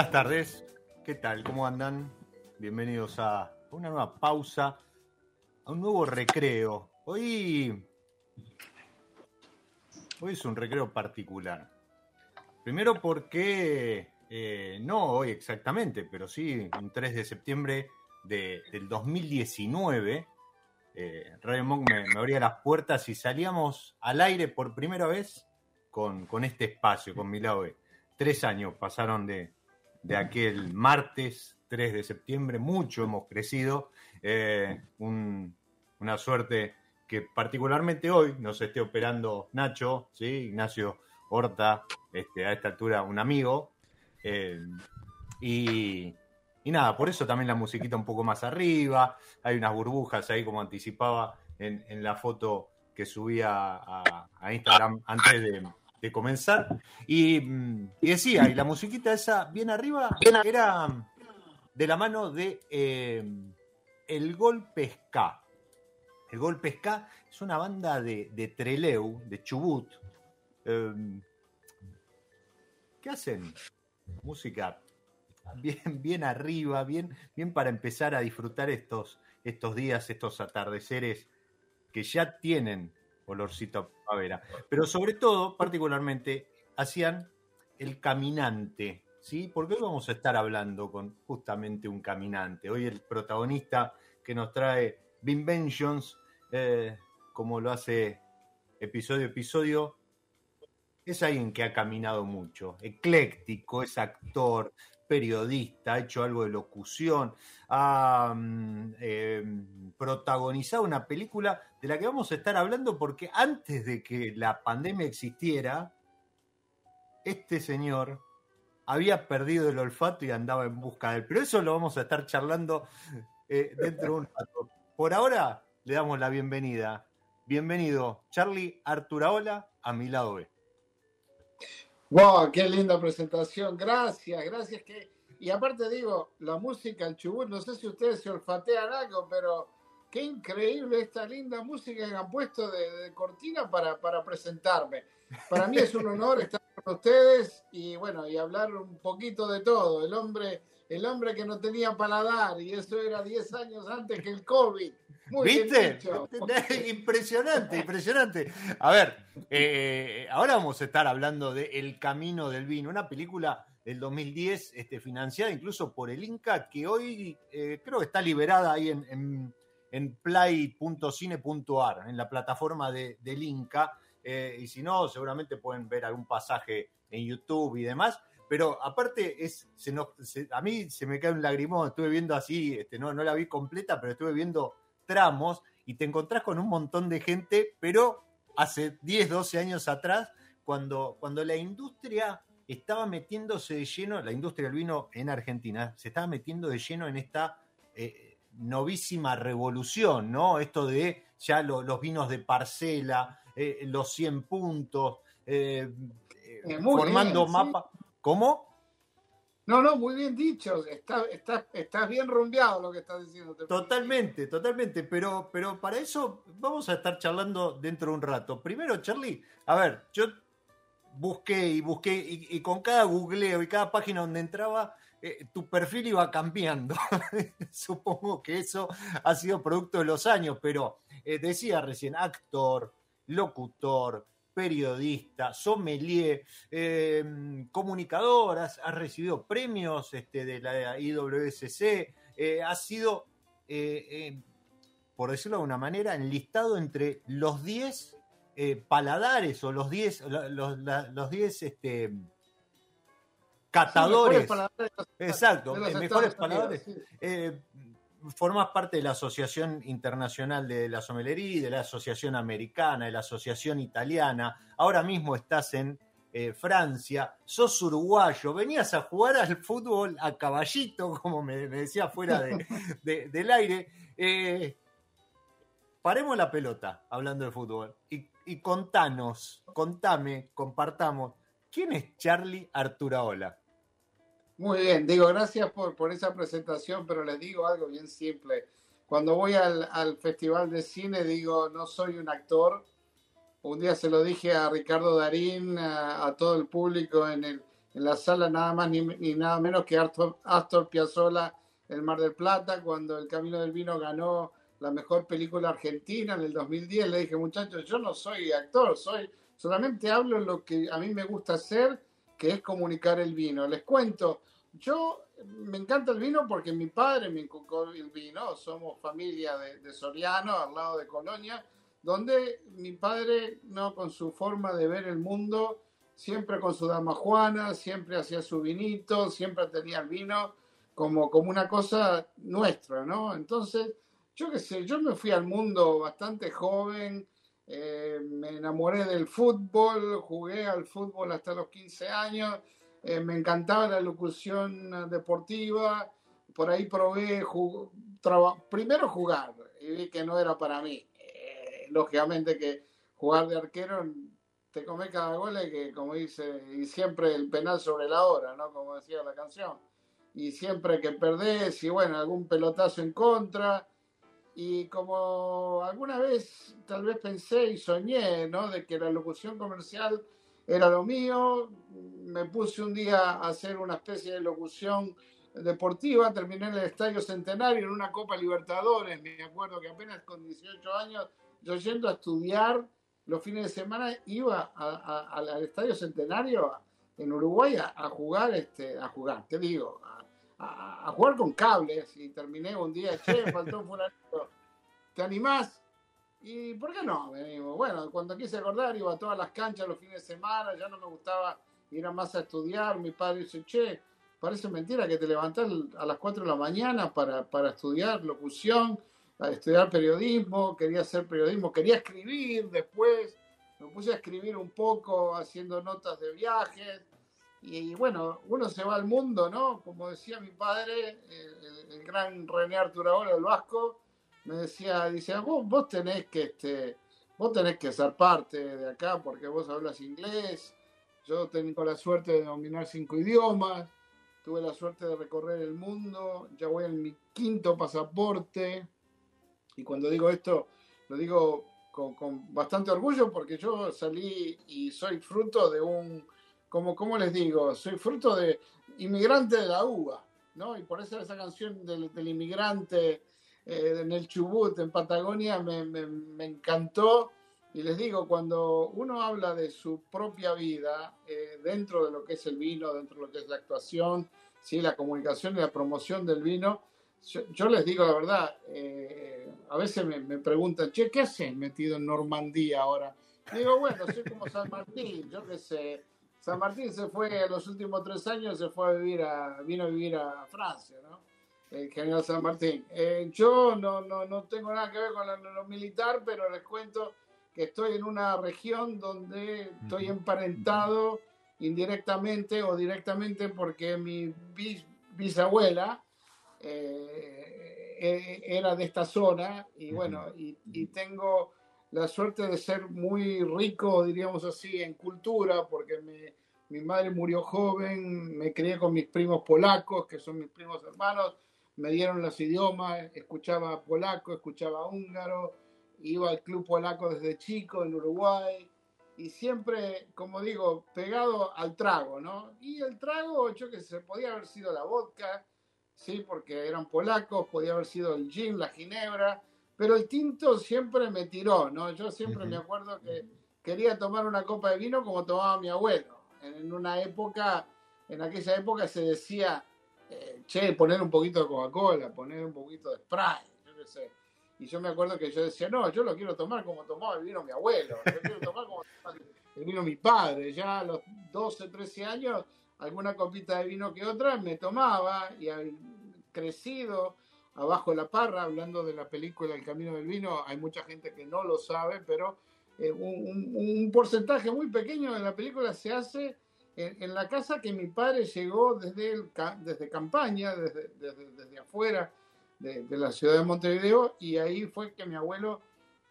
Buenas tardes, ¿qué tal? ¿Cómo andan? Bienvenidos a una nueva pausa, a un nuevo recreo. Hoy, hoy es un recreo particular. Primero porque, eh, no hoy exactamente, pero sí un 3 de septiembre de, del 2019, eh, Radio me, abría las puertas y salíamos al aire por primera vez con, con este espacio, con Milao Tres años pasaron de, de aquel martes 3 de septiembre. Mucho hemos crecido. Eh, un, una suerte que particularmente hoy nos esté operando Nacho, ¿sí? Ignacio Horta, este, a esta altura un amigo. Eh, y, y, nada, por eso también la musiquita un poco más arriba. Hay unas burbujas ahí, como anticipaba en, la foto que subía a Instagram antes de, de comenzar. Y, y, decía, y la musiquita esa bien arriba era de la mano de eh, El Golpe Ska. El Golpe Ska es una banda de, de Treleu, de Chubut, eh, que hacen música bien, bien arriba, bien, bien para empezar a disfrutar estos, estos días, estos atardeceres que ya tienen olorcito a primavera. Pero sobre todo, particularmente, hacían El Caminante, ¿sí? Porque hoy vamos a estar hablando con justamente un caminante. Hoy el protagonista que nos trae Vinventions, eh, como lo hace episodio a episodio, es alguien que ha caminado mucho, ecléctico, es actor, periodista, ha hecho algo de locución, ha mm, em, protagonizado una película de la que vamos a estar hablando porque antes de que la pandemia existiera, este señor había perdido el olfato y andaba en busca de él. Pero eso lo vamos a estar charlando eh, dentro de un rato. Por ahora le damos la bienvenida. Bienvenido, Charlie Arturaola, a mi lado B. Wow, qué linda presentación. Gracias, gracias. Que... Y aparte digo, la música, el chubut, no sé si ustedes se olfatean algo, pero qué increíble esta linda música que han puesto de, cortina para, para, presentarme. Para mí es un honor estar con ustedes y bueno, y hablar un poquito de todo. El hombre, el hombre que no tenía paladar, y eso era 10 años antes que el COVID. ¿Viste? impresionante, impresionante. A ver, eh, ahora vamos a estar hablando de El Camino del Vino, una película del 2010 este, financiada incluso por el Inca, que hoy eh, creo que está liberada ahí en, en, play.cine.ar, en la plataforma de, del Inca. Eh, y si no, seguramente pueden ver algún pasaje en YouTube y demás. Pero aparte, es, a mí se me cae un lagrimón, estuve viendo así, este, no, no la vi completa, pero estuve viendo tramos y te encontrás con un montón de gente, pero hace 10, 12 años atrás, cuando, cuando la industria estaba metiéndose de lleno, la industria del vino en Argentina, se estaba metiendo de lleno en esta eh, novísima revolución, ¿no? Esto de ya los vinos de parcela, eh, los 100 puntos, eh, formando mapas. ¿Cómo? No, no, muy bien dicho. Está, está, estás bien rumbeado lo que estás diciendo. Totalmente, totalmente. Pero, pero para eso vamos a estar charlando dentro de un rato. Primero, Charlie, a ver, yo busqué y busqué y, con cada googleo y cada página donde entraba, eh, tu perfil iba cambiando. Supongo que eso ha sido producto de los años, pero eh, decía recién actor, locutor, periodista, sommelier, eh, comunicadoras, ha recibido premios este, de la IWSC, eh, ha sido, eh, por decirlo de alguna manera, enlistado entre los 10 paladares o los 10 los, los 10 este, catadores. Exacto, mejores paladares formas parte de la Asociación Internacional de la Somelería, de la Asociación Americana, de la Asociación Italiana. Ahora mismo estás en eh, Francia, sos uruguayo, venías a jugar al fútbol a caballito, como me, decía fuera del aire. Eh, paremos la pelota hablando de fútbol y, y contanos, contame, compartamos, ¿quién es Charlie Arturaola? Muy bien, digo, gracias por, por esa presentación, pero les digo algo bien simple. Cuando voy al, al, Festival de Cine, digo, no soy un actor. Un día se lo dije a Ricardo Darín, a, todo el público en, el, en, la sala, nada más ni, ni nada menos que Astor, Astor Piazzolla, El Mar del Plata, cuando El Camino del Vino ganó la mejor película argentina en el 2010. Le dije, muchachos, yo no soy actor, soy solamente hablo lo que a mí me gusta hacer, que es comunicar el vino. Les cuento, yo me encanta el vino porque mi padre me inculcó el vino, somos familia de, Soriano, al lado de Colonia, donde mi padre, no con su forma de ver el mundo, siempre con su dama Juana, siempre hacía su vinito, siempre tenía el vino como, como una cosa nuestra, ¿no? Entonces, yo qué sé, yo me fui al mundo bastante joven, eh, me enamoré del fútbol, jugué al fútbol hasta los 15 años, eh, me encantaba la locución deportiva, por ahí probé primero jugar y vi que no era para mí. Eh, lógicamente que jugar de arquero te come cada gol que, como dice, y siempre el penal sobre la hora, ¿no? Como decía la canción. Y siempre que perdés, y bueno, algún pelotazo en contra. Y como alguna vez tal vez pensé y soñé, ¿no? De que la locución comercial era lo mío. Me puse un día a hacer una especie de locución deportiva, terminé en el Estadio Centenario en una Copa Libertadores, me acuerdo que apenas con 18 años, yo yendo a estudiar los fines de semana, iba al Estadio Centenario, en Uruguay a, jugar, este, a jugar, te digo, a, jugar con cables y terminé un día, che, faltó un fulanito, ¿te animás? Y ¿por qué no? Bueno, cuando quise acordar iba a todas las canchas los fines de semana, ya no me gustaba ir a más a estudiar, mi padre dice, che, parece mentira que te levantás a las 4 de la mañana para, para estudiar locución, a estudiar periodismo, quería hacer periodismo, quería escribir después, me puse a escribir un poco haciendo notas de viajes, y, bueno, uno se va al mundo, ¿no? Como decía mi padre, el, gran René Arturo el Vasco, me decía, dice, vos, vos tenés que, este, vos tenés que ser parte de acá porque vos hablas inglés, yo tengo la suerte de dominar cinco idiomas, tuve la suerte de recorrer el mundo, ya voy en mi quinto pasaporte, y cuando digo esto, lo digo con, con bastante orgullo porque yo salí y soy fruto de un como, como les digo, soy fruto de inmigrante de la uva, ¿no? Y por eso esa canción del, inmigrante eh, en el Chubut, en Patagonia, me, me, encantó. Y les digo, cuando uno habla de su propia vida, eh, dentro de lo que es el vino, dentro de lo que es la actuación, ¿sí? la comunicación y la promoción del vino, yo, les digo la verdad, eh, a veces me, me, preguntan, che, ¿qué haces metido en Normandía ahora? digo, bueno, soy como San Martín, yo qué sé, San Martín se fue, los últimos tres años se fue a vivir a, vino a vivir a Francia, ¿no? El general San Martín. Eh, yo no, no, no, tengo nada que ver con lo, militar, pero les cuento que estoy en una región donde estoy emparentado indirectamente o directamente porque mi bisabuela eh, eh, era de esta zona y bueno, y, y tengo la suerte de ser muy rico, diríamos así, en cultura, porque mi madre murió joven, me crié con mis primos polacos, que son mis primos hermanos, me dieron los idiomas, escuchaba polaco, escuchaba húngaro, iba al club polaco desde chico en Uruguay, y siempre, como digo, pegado al trago, ¿no? Y el trago, yo que sé, podía haber sido la vodka, sí, porque eran polacos, podía haber sido el gin, la ginebra, pero el tinto siempre me tiró, ¿no? Yo siempre me acuerdo que quería tomar una copa de vino como tomaba mi abuelo. En una época, en aquella época se decía, che, poner un poquito de Coca-Cola, poner un poquito de Sprite, yo qué sé. Y yo me acuerdo que yo decía, no, yo lo quiero tomar como tomaba el vino mi abuelo, yo quiero tomar como tomaba el vino mi padre. Ya a los 12, 13 años, alguna copita de vino que otra me tomaba y al crecido abajo la parra, hablando de la película El Camino del Vino, hay mucha gente que no lo sabe, pero eh, un, porcentaje muy pequeño de la película se hace en, la casa que mi padre llegó desde, el, desde campaña, desde, desde, afuera de, la ciudad de Montevideo, y ahí fue que mi abuelo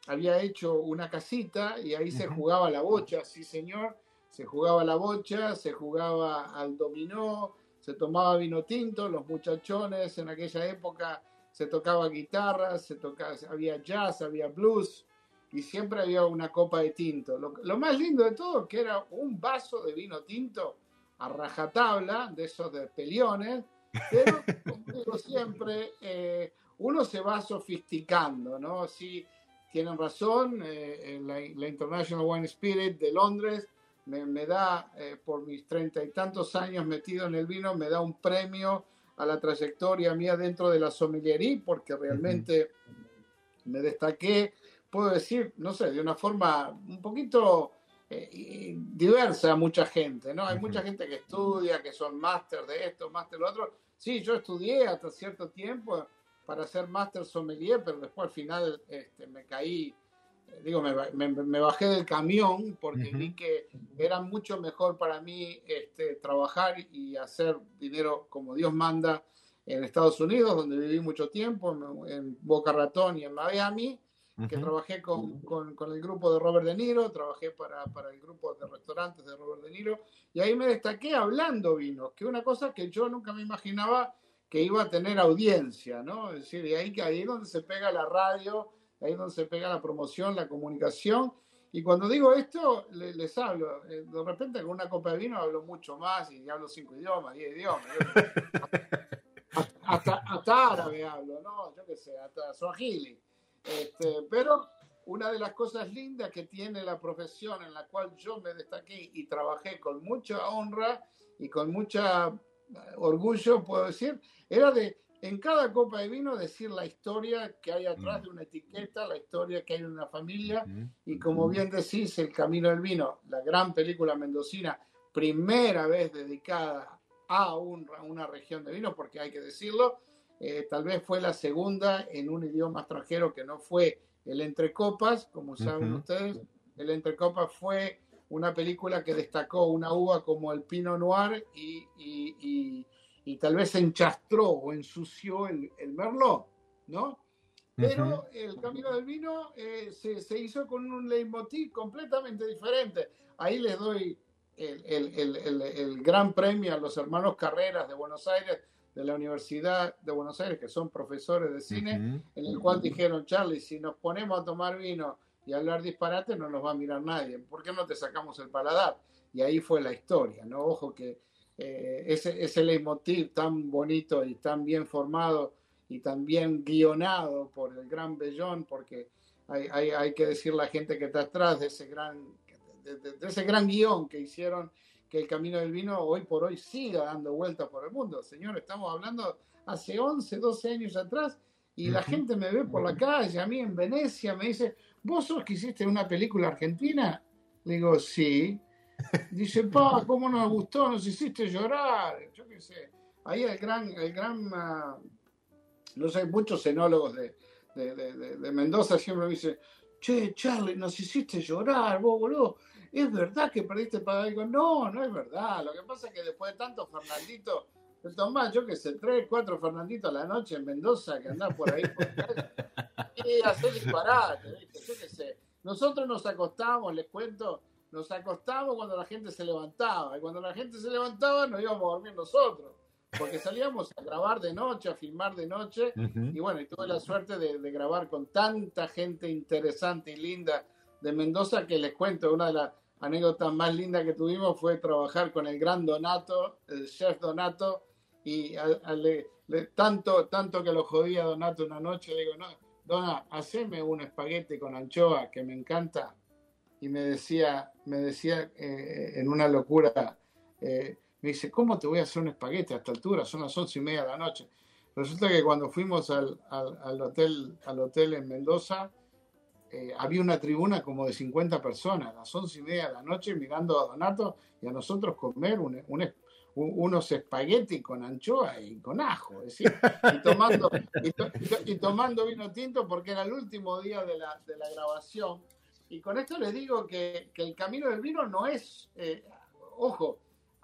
había hecho una casita y ahí se jugaba la bocha, sí señor, se jugaba la bocha, se jugaba al dominó, se tomaba vino tinto, los muchachones en aquella época se tocaba guitarra, se tocaba, había jazz, había blues y siempre había una copa de tinto. Lo, más lindo de todo que era un vaso de vino tinto a rajatabla, de esos de peliones, pero como siempre, eh, uno se va sofisticando, ¿no? Sí, tienen razón, eh, la, International Wine Spirit de Londres me, da, eh, por mis treinta y tantos años metido en el vino, me da un premio a la trayectoria mía dentro de la sommelería, porque realmente me destaqué, puedo decir, no sé, de una forma un poquito eh, diversa a mucha gente, ¿no? Hay mucha gente que estudia, que son máster de esto, máster de lo otro. Sí, yo estudié hasta cierto tiempo para ser máster sommelier, pero después al final este, me caí digo, me, bajé del camión porque vi que era mucho mejor para mí este, trabajar y hacer dinero como Dios manda en Estados Unidos, donde viví mucho tiempo, en, Boca Ratón y en Miami, que trabajé con, con, con, el grupo de Robert De Niro, trabajé para, para, el grupo de restaurantes de Robert De Niro, y ahí me destaqué hablando vino, que una cosa que yo nunca me imaginaba que iba a tener audiencia, ¿no? Es decir, y ahí, ahí es donde se pega la radio, ahí es donde se pega la promoción, la comunicación. Y cuando digo esto, les, hablo. Eh, de repente con una copa de vino hablo mucho más y hablo cinco idiomas, diez idiomas. hasta, hasta, árabe hablo, ¿no? Yo qué sé, hasta suajili. Este, pero una de las cosas lindas que tiene la profesión en la cual yo me destaqué y trabajé con mucha honra y con mucha orgullo, puedo decir, era de en cada copa de vino decir la historia que hay atrás mm. de una etiqueta, la historia que hay en una familia, y como bien decís, El Camino del Vino, la gran película mendocina, primera vez dedicada a una región de vino, porque hay que decirlo, eh, tal vez fue la segunda en un idioma extranjero que no fue el Entre Copas, como saben ustedes, el Entre Copas fue una película que destacó una uva como el Pinot Noir y, y, y, tal vez enchastró o ensució el, el Merlot, ¿no? Pero el Camino del Vino eh, se, se, hizo con un leitmotiv completamente diferente. Ahí les doy el, el, el, el, gran premio a los hermanos Carreras de Buenos Aires, de la Universidad de Buenos Aires, que son profesores de cine, en el cual dijeron, Charlie, si nos ponemos a tomar vino y hablar disparate no nos va a mirar nadie. ¿Por qué no te sacamos el paladar? Y ahí fue la historia, ¿no? Ojo que eh, ese, ese leitmotiv tan bonito y tan bien formado y tan bien guionado por el gran Bellón, porque hay, hay, hay que decir la gente que está atrás de ese gran, de, ese gran guion que hicieron que el camino del vino hoy por hoy siga dando vueltas por el mundo. Señor, estamos hablando hace 11, 12 años atrás y la gente me ve por la calle, a mí en Venecia me dice, ¿vos sos que hiciste una película argentina? Le digo, sí. Dice, pa, ¿cómo nos gustó? Nos hiciste llorar. Yo qué sé. Ahí el gran, el gran, uh, no sé, muchos enólogos de, de, de, de, Mendoza siempre me dicen, che, Charlie, nos hiciste llorar, vos, boludo. ¿Es verdad que perdiste para Digo, no, no es verdad. Lo que pasa es que después de tanto Fernandito tomás, yo que sé, tres, cuatro Fernanditos a la noche en Mendoza que andás por ahí por y hacer disparate, yo qué sé. Nosotros nos acostamos, les cuento, nos acostamos cuando la gente se levantaba, y cuando la gente se levantaba nos íbamos a dormir nosotros, porque salíamos a grabar de noche, a filmar de noche, y bueno, y tuve la suerte de, de, grabar con tanta gente interesante y linda de Mendoza que les cuento, una de las anécdotas más lindas que tuvimos fue trabajar con el gran Donato, el chef Donato, y tanto, tanto que lo jodía Donato una noche, le digo, no, Dona, haceme un espaguete con anchoa que me encanta. Y me decía, me decía eh, en una locura, eh, me dice, ¿cómo te voy a hacer un espaguete a esta altura? Son las once y media de la noche. Resulta que cuando fuimos al, al, hotel, al hotel en Mendoza, eh, había una tribuna como de 50 personas, a las once y media de la noche, mirando a Donato y a nosotros comer un, un, unos espaguetis con anchoa y con ajo, y, tomando, y, tomando vino tinto porque era el último día de la, de la grabación. Y con esto les digo que, que el camino del vino no es, eh, ojo,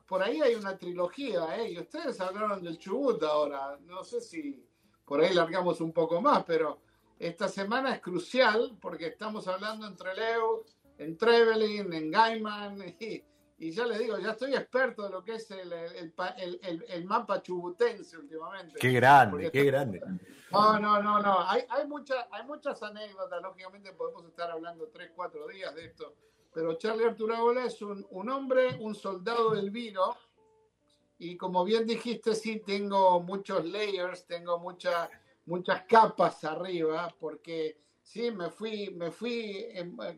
por ahí hay una trilogía, ¿eh? y ustedes hablaron del Chubut ahora, no sé si por ahí largamos un poco más, pero esta semana es crucial porque estamos hablando entre Leo, en Trevelin, en Gaiman, y, y ya les digo, ya estoy experto de lo que es el, el, el, el mapa chubutense últimamente. Qué grande, qué grande. No, no, no, no. Hay, hay, mucha, hay muchas anécdotas, lógicamente podemos estar hablando tres, cuatro días de esto. Pero Charlie Arturagola es un, un hombre, un soldado del vino. Y como bien dijiste, sí, tengo muchos layers, tengo mucha, muchas capas arriba, porque sí, me fui, me fui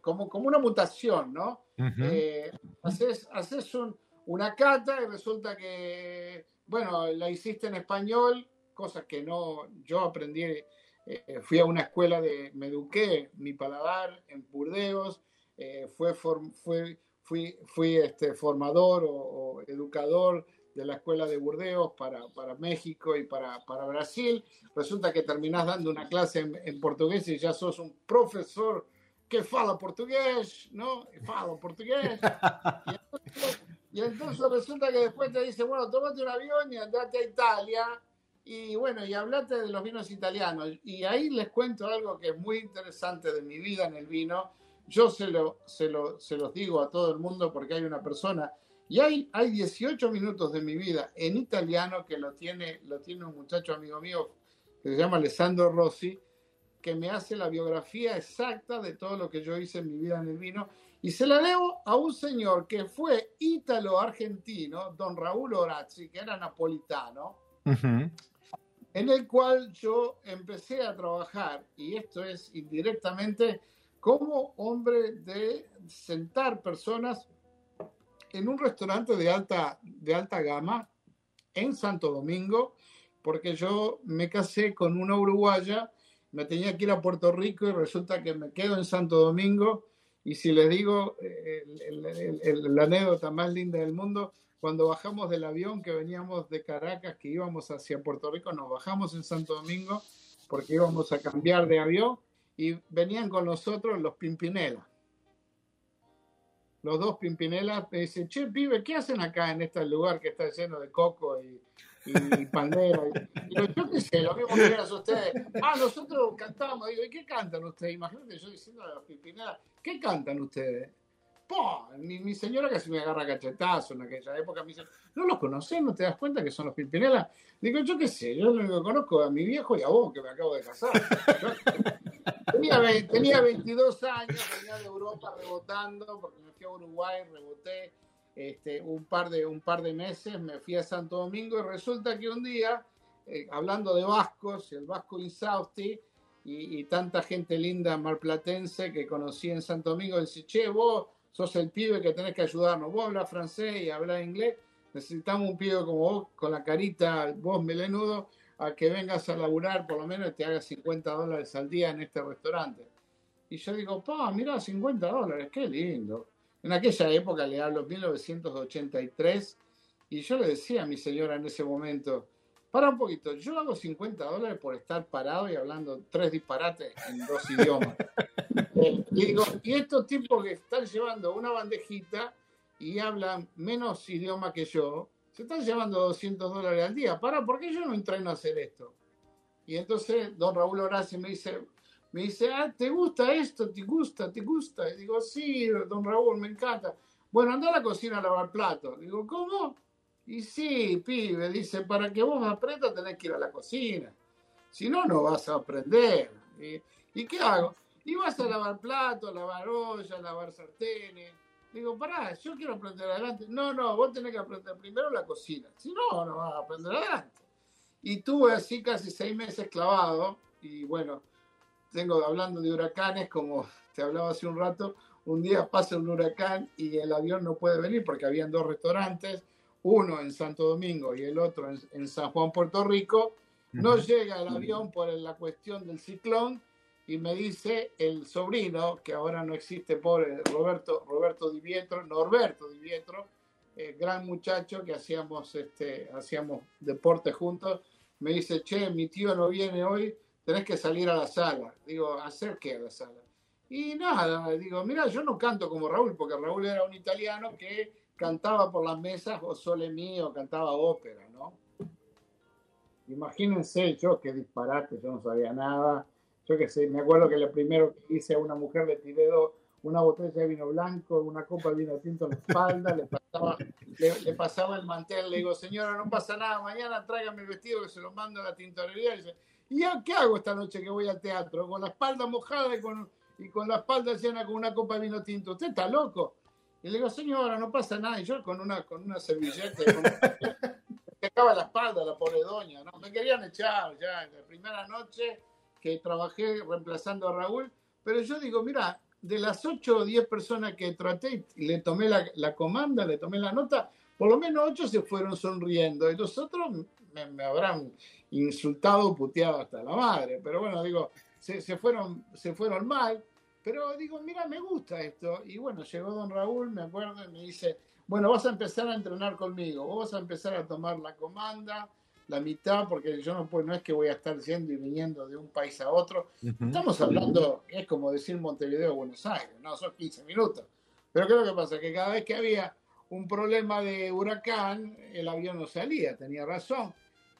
como, como una mutación, ¿no? Eh, haces, haces una cata y resulta que, bueno, la hiciste en español, cosas que no, yo aprendí, eh, fui a una escuela de, me eduqué, mi paladar en Burdeos, eh, fue, fue, fui, fui este, formador o, o educador de la escuela de Burdeos para, para México y para, para, Brasil. Resulta que terminás dando una clase en, en, portugués y ya sos un profesor que fala portugués, ¿no? Fala portugués. Y entonces, y entonces, resulta que después te dice, bueno, tómate un avión y andate a Italia. Y bueno, y hablate de los vinos italianos. Y ahí les cuento algo que es muy interesante de mi vida en el vino. Yo se, lo, se, lo, se los digo a todo el mundo porque hay una persona y hay, hay 18 minutos de mi vida en italiano que lo tiene, lo tiene un muchacho amigo mío que se llama Alessandro Rossi, que me hace la biografía exacta de todo lo que yo hice en mi vida en el vino. Y se la debo a un señor que fue ítalo-argentino, don Raúl Orazzi, que era napolitano, en el cual yo empecé a trabajar, y esto es indirectamente como hombre de sentar personas en un restaurante de alta, de alta gama en Santo Domingo, porque yo me casé con una uruguaya, me tenía que ir a Puerto Rico y resulta que me quedo en Santo Domingo. Y si les digo eh, la anécdota más linda del mundo, cuando bajamos del avión que veníamos de Caracas, que íbamos hacia Puerto Rico, nos bajamos en Santo Domingo porque íbamos a cambiar de avión y venían con nosotros los Pimpinela. Los dos Pimpinela me dicen, che, pibe, ¿qué hacen acá en este lugar que está lleno de coco y, y pandera? Y yo, yo qué sé, lo mismo que eran ustedes. Ah, nosotros cantamos. Digo, ¿y qué cantan ustedes? Imagínate yo diciendo a los Pimpinela, ¿qué cantan ustedes? Mi, mi, señora casi me agarra cachetazo en aquella época. Me dice, ¿no los conocés? ¿No te das cuenta que son los Pimpinela? Digo, yo qué sé, yo lo único que conozco a mi viejo y a vos, que me acabo de casar. Tenía, tenía 22 años, venía de Europa rebotando, porque me fui a Uruguay, reboté este, un, par de, un par de meses, me fui a Santo Domingo y resulta que un día, eh, hablando de vascos, el vasco Insausti, y, y, tanta gente linda marplatense que conocí en Santo Domingo, dice, che, vos sos el pibe que tenés que ayudarnos. Vos hablas francés y hablas inglés, necesitamos un pibe como vos, con la carita, vos melenudo, a que vengas a laburar por lo menos y te hagas 50 dólares al día en este restaurante. Y yo digo, pa, mira, 50 dólares, qué lindo. En aquella época, le hablo 1983, y yo le decía a mi señora en ese momento, para un poquito, yo hago 50 dólares por estar parado y hablando tres disparates en dos idiomas. Eh, y digo, y estos tipos que están llevando una bandejita y hablan menos idioma que yo, se están llevando 200 dólares al día. Para, ¿por qué yo no entreno a hacer esto? Y entonces don Raúl Horacio me dice, me dice, ah, ¿te gusta esto? ¿Te gusta? ¿Te gusta? Y digo, sí, don Raúl, me encanta. Bueno, anda a la cocina a lavar platos. Digo, ¿cómo? Y sí, pibe, dice, para que vos aprendas tenés que ir a la cocina. Si no, no vas a aprender. ¿Y, ¿y qué hago? Y vas a lavar platos, lavar ollas, lavar sartenes. Digo, pará, yo quiero aprender adelante. No, no, vos tenés que aprender primero la cocina. Si no, no vas a aprender adelante. Y tuve así casi seis meses clavado. Y bueno, tengo hablando de huracanes, como te hablaba hace un rato, un día pasa un huracán y el avión no puede venir porque habían dos restaurantes uno en Santo Domingo y el otro en, San Juan, Puerto Rico, no llega el avión por la cuestión del ciclón y me dice el sobrino, que ahora no existe, pobre Roberto, Roberto Di Vietro, Norberto Di Vietro, gran muchacho que hacíamos, este, hacíamos deporte juntos, me dice, che, mi tío no viene hoy, tenés que salir a la sala. Digo, ¿hacer qué a la sala? Y nada, digo, mira, yo no canto como Raúl, porque Raúl era un italiano que cantaba por las mesas o sole mío, cantaba ópera, ¿no? Imagínense yo qué disparate, yo no sabía nada. Yo qué sé, me acuerdo que lo primero que hice a una mujer le tiré una botella de vino blanco, una copa de vino tinto en la espalda, le pasaba, le, pasaba el mantel, le digo, señora, no pasa nada, mañana tráigame el vestido que se lo mando a la tintorería. Y dice, ¿y yo qué hago esta noche que voy al teatro? Con la espalda mojada y con, y con la espalda llena con una copa de vino tinto. ¿Usted está loco? Y le digo, señora, no pasa nada. Y yo con una, con una servilleta, me acaba la espalda la pobre doña, ¿no? Me querían echar ya la primera noche que trabajé reemplazando a Raúl. Pero yo digo, mira, de las 8 o 10 personas que traté y le tomé la, la, comanda, le tomé la nota, por lo menos 8 se fueron sonriendo y los otros me, me habrán insultado, puteado hasta la madre. Pero bueno, digo, se, se, fueron, se fueron mal. Pero digo, mira, me gusta esto. Y bueno, llegó don Raúl, me acuerdo, y me dice, bueno, vas a empezar a entrenar conmigo, vos vas a empezar a tomar la comanda, la mitad, porque yo no, pues, no es que voy a estar yendo y viniendo de un país a otro. Estamos hablando, es como decir Montevideo Buenos Aires, no, son 15 minutos. Pero ¿qué es lo que pasa? Que cada vez que había un problema de huracán, el avión no salía, tenía razón.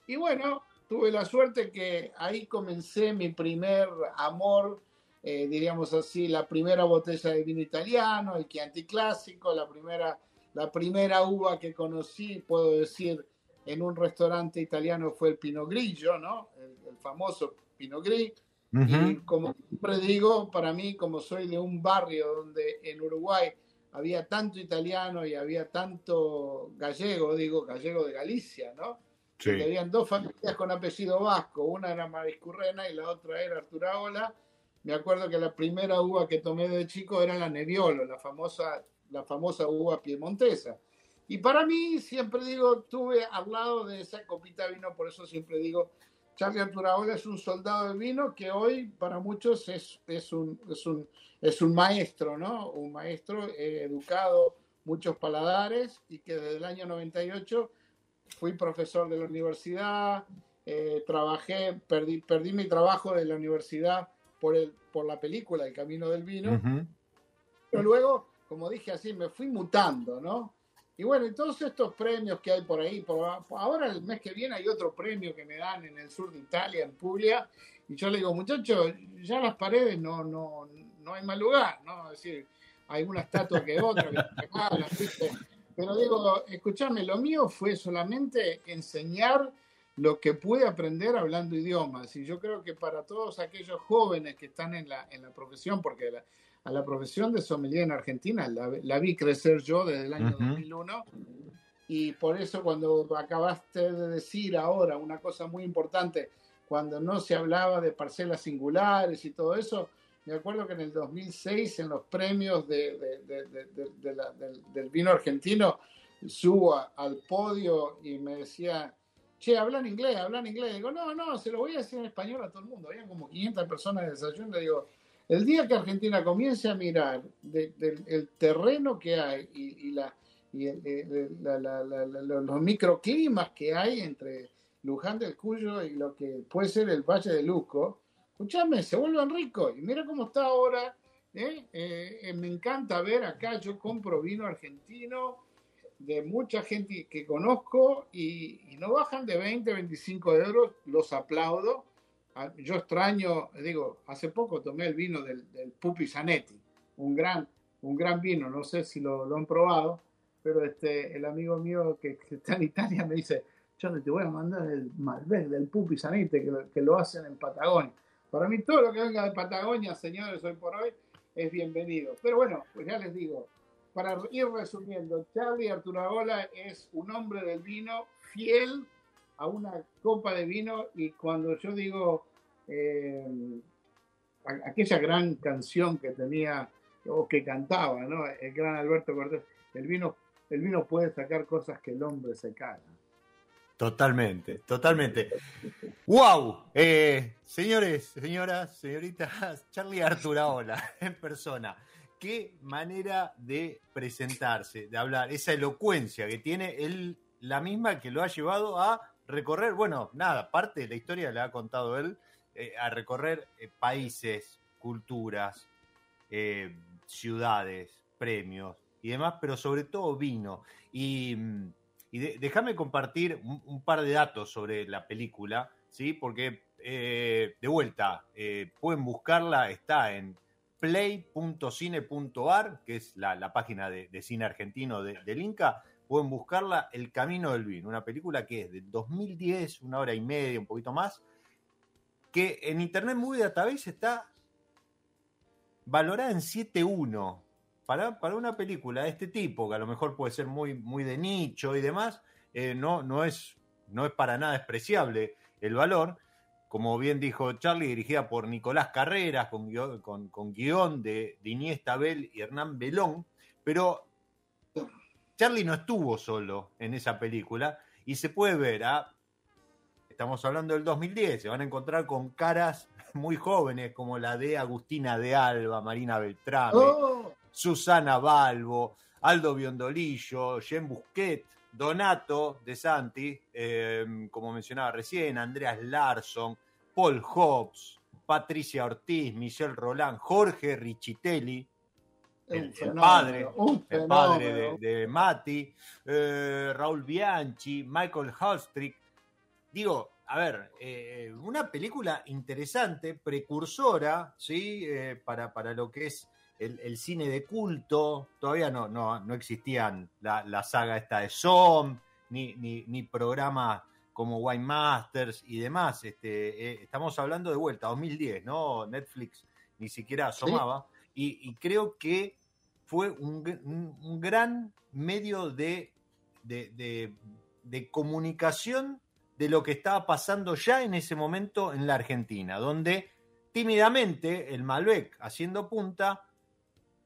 Y bueno, tuve la suerte que ahí comencé mi primer amor eh, diríamos así, la primera botella de vino italiano, el Chianti clásico, la primera, la primera uva que conocí, puedo decir, en un restaurante italiano fue el Pinot Grigio, ¿no? El, famoso Pinot Gris. Y como siempre digo, para mí, como soy de un barrio donde en Uruguay había tanto italiano y había tanto gallego, digo, gallego de Galicia, ¿no? Sí. habían dos familias con apellido vasco, una era Mariscurrena y la otra era Arturaola me acuerdo que la primera uva que tomé de chico era la Nebbiolo, la famosa, la famosa uva piemontesa. Y para mí, siempre digo, tuve al lado de esa copita de vino, por eso siempre digo, Charlie Arturaola es un soldado de vino que hoy para muchos es, es, un, es, un, es un maestro, ¿no? Un maestro eh, educado, muchos paladares y que desde el año 98 fui profesor de la universidad, eh, trabajé, perdí, perdí mi trabajo de la universidad por, el, por la película El Camino del Vino, pero luego, como dije así, me fui mutando, ¿no? Y bueno, y todos estos premios que hay por ahí, por, ahora el mes que viene hay otro premio que me dan en el sur de Italia, en Puglia, y yo le digo, muchachos, ya las paredes no, no, no hay más lugar, ¿no? Es decir, hay una estatua que otra, pero digo, escúchame, lo mío fue solamente enseñar lo que pude aprender hablando idiomas. Y yo creo que para todos aquellos jóvenes que están en la, en la profesión, porque la, a la profesión de sommelier en Argentina la, vi crecer yo desde el año 2001. Y por eso cuando acabaste de decir ahora una cosa muy importante, cuando no se hablaba de parcelas singulares y todo eso, me acuerdo que en el 2006 en los premios de, del, vino argentino subo al podio y me decía, che, hablan inglés, hablan inglés. Digo, no, no, se lo voy a decir en español a todo el mundo. Había como 500 personas de desayuno. Le digo, el día que Argentina comience a mirar el terreno que hay y, la, y los microclimas que hay entre Luján del Cuyo y lo que puede ser el Valle de Luco, escúchame, se vuelven ricos. Y mira cómo está ahora. ¿eh? Eh, eh, me encanta ver acá, yo compro vino argentino de mucha gente que conozco y, no bajan de 20, 25 euros, los aplaudo. Yo extraño, digo, hace poco tomé el vino del, del Pupi Zanetti, un gran, un gran vino, no sé si lo, han probado, pero este, el amigo mío que, está en Italia me dice, yo te voy a mandar el Malbec del Pupi Zanetti, que, que lo hacen en Patagonia. Para mí todo lo que venga de Patagonia, señores, hoy por hoy, es bienvenido. Pero bueno, pues ya les digo, para ir resumiendo, Charlie Arturaola es un hombre del vino fiel a una copa de vino y cuando yo digo eh, aquella gran canción que tenía o que cantaba, ¿no? El gran Alberto Cortés, el vino, el vino puede sacar cosas que el hombre se caga. Totalmente, totalmente. ¡Wow! Eh, señores, señoras, señoritas, Charlie Arturaola en persona. Qué manera de presentarse, de hablar, esa elocuencia que tiene él, la misma que lo ha llevado a recorrer, bueno, nada, parte de la historia la ha contado él, eh, a recorrer eh, países, culturas, ciudades, premios y demás, pero sobre todo vino. Y mm, y déjame compartir un, par de datos sobre la película, ¿sí? Porque, eh, de vuelta, eh, pueden buscarla, está en play.cine.ar, que es la, página de, cine argentino del Inca. Pueden buscarla El Camino del Vino, una película que es de 2010, una hora y media, un poquito más, que en Internet Movie Database está valorada en 7.1 para, para, una película de este tipo, que a lo mejor puede ser muy, muy de nicho y demás, eh, no, no, es, no es para nada despreciable el valor. Como bien dijo Charlie, dirigida por Nicolás Carreras, con guion, con, guion de, de Iniesta Bell y Hernán Belón, pero Charlie no estuvo solo en esa película y se puede ver a, estamos hablando del 2010, se van a encontrar con caras muy jóvenes como la de Agustina de Alba, Marina Beltrán, oh. Susana Balbo, Aldo Biondolillo, Jen Busquet, Donato De Santi, em, como mencionaba recién, Andreas Larson, Paul Hobbs, Patricia Ortiz, Michelle Roland, Jorge Richitelli, el, padre, el padre de, Mati, eh, Raúl Bianchi, Michael Halstrick. Digo, a ver, eh, una película interesante, precursora, ¿sí? Eh, para, para lo que es el, cine de culto, todavía no, no, no existían la, saga esta de Som, ni, ni, ni programas como Wine Masters y demás. Este, eh, estamos hablando de vuelta, 2010, ¿no? Netflix ni siquiera asomaba. Y, creo que fue un, gran medio de, de, de, comunicación de lo que estaba pasando ya en ese momento en la Argentina, donde tímidamente el Malbec haciendo punta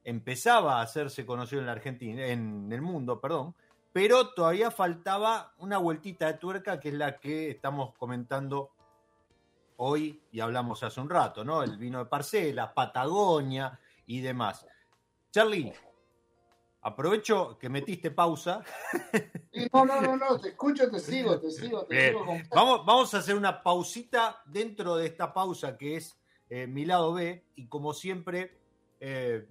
empezaba a hacerse conocido en la Argentina, en el mundo, perdón, pero todavía faltaba una vueltita de tuerca que es la que estamos comentando hoy y hablamos hace un rato, ¿no? El vino de Parcela, Patagonia y demás. Charlie, aprovecho que metiste pausa. No, no, no, no, te escucho, te sigo, te sigo, te sigo. Vamos, vamos a hacer una pausita dentro de esta pausa que es eh, mi lado B y como siempre eh,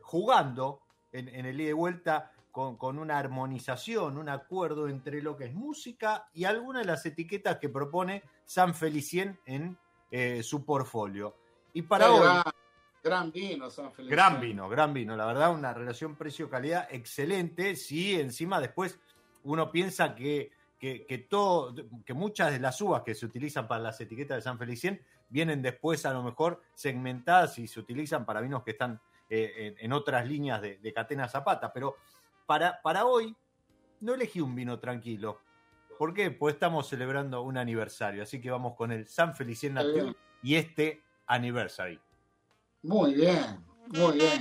jugando en, en el ida y vuelta con, una armonización, un acuerdo entre lo que es música y algunas de las etiquetas que propone San Felicien en eh, su portfolio. Y para hoy. Gran, vino, San Felicien. Gran vino, gran vino. La verdad, una relación precio-calidad excelente. Si encima después uno piensa que, que, todo, que muchas de las uvas que se utilizan para las etiquetas de San Felicien vienen después a lo mejor segmentadas y se utilizan para vinos que están eh, en, otras líneas de, de Catena Zapata. Pero para, hoy no elegí un vino tranquilo. ¿Por qué? Pues estamos celebrando un aniversario, así que vamos con el San Felicien Natur y este Anniversary. Muy bien, muy bien.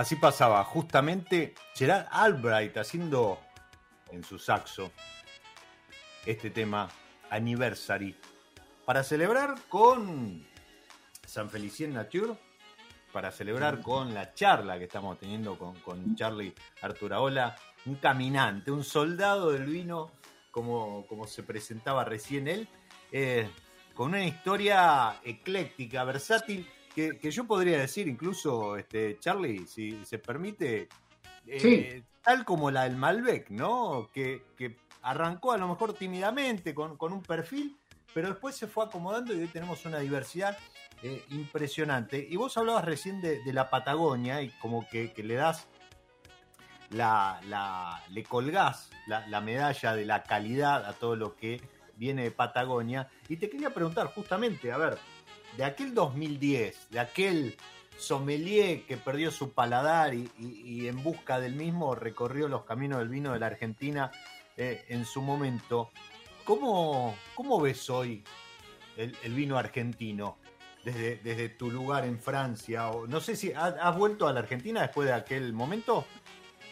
Así pasaba justamente Gerard Albright haciendo en su saxo este tema Anniversary para celebrar con San Felicien Nature, para celebrar con la charla que estamos teniendo con, con Charlie Arturaola, un caminante, un soldado del vino, como, como se presentaba recién él, eh, con una historia ecléctica, versátil que, yo podría decir, incluso, este, Charlie, si se permite, eh, tal como la del Malbec, ¿no? Que, arrancó a lo mejor tímidamente con, un perfil, pero después se fue acomodando y hoy tenemos una diversidad eh, impresionante. Y vos hablabas recién de, de la Patagonia y como que, que le das la, la, le colgás la, la, medalla de la calidad a todo lo que viene de Patagonia. Y te quería preguntar justamente, a ver, de aquel 2010, de aquel sommelier que perdió su paladar y, y, y en busca del mismo recorrió los caminos del vino de la Argentina eh, en su momento, ¿cómo, cómo ves hoy el, el vino argentino? Desde, desde, tu lugar en Francia, o no sé si has, has vuelto a la Argentina después de aquel momento.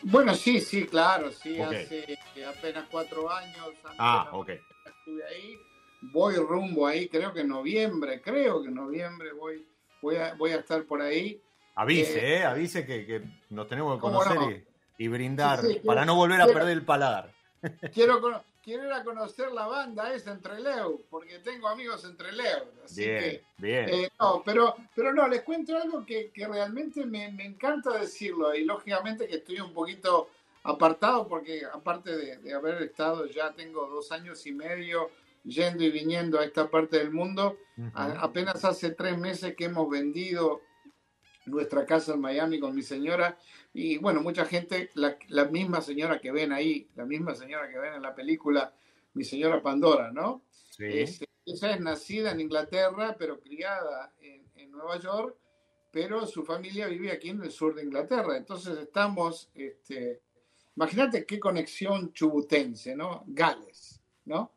Bueno, sí, sí, claro, sí, okay. hace apenas cuatro años. Ah, ok. Estuve ahí, voy rumbo ahí, creo que en noviembre, creo que en noviembre voy, voy, a, voy a estar por ahí. Avise, eh, eh avise que, que, nos tenemos que conocer no? y, y, brindar sí, sí, para no volver a quiero, perder el paladar. Quiero, quiero ir a conocer la banda esa entre Leo, porque tengo amigos entre Leo. Así bien, que, bien. Eh, no, pero, pero no, les cuento algo que, que realmente me, me, encanta decirlo y lógicamente que estoy un poquito apartado porque aparte de, de, haber estado ya tengo dos años y medio yendo y viniendo a esta parte del mundo, uh -huh. a, apenas hace tres meses que hemos vendido nuestra casa en Miami con mi señora y bueno, mucha gente, la, la, misma señora que ven ahí, la misma señora que ven en la película, mi señora Pandora, ¿no? Sí. Es, ella es nacida en Inglaterra, pero criada en, en, Nueva York, pero su familia vive aquí en el sur de Inglaterra. Entonces estamos, este, imagínate qué conexión chubutense, ¿no? Gales, ¿no?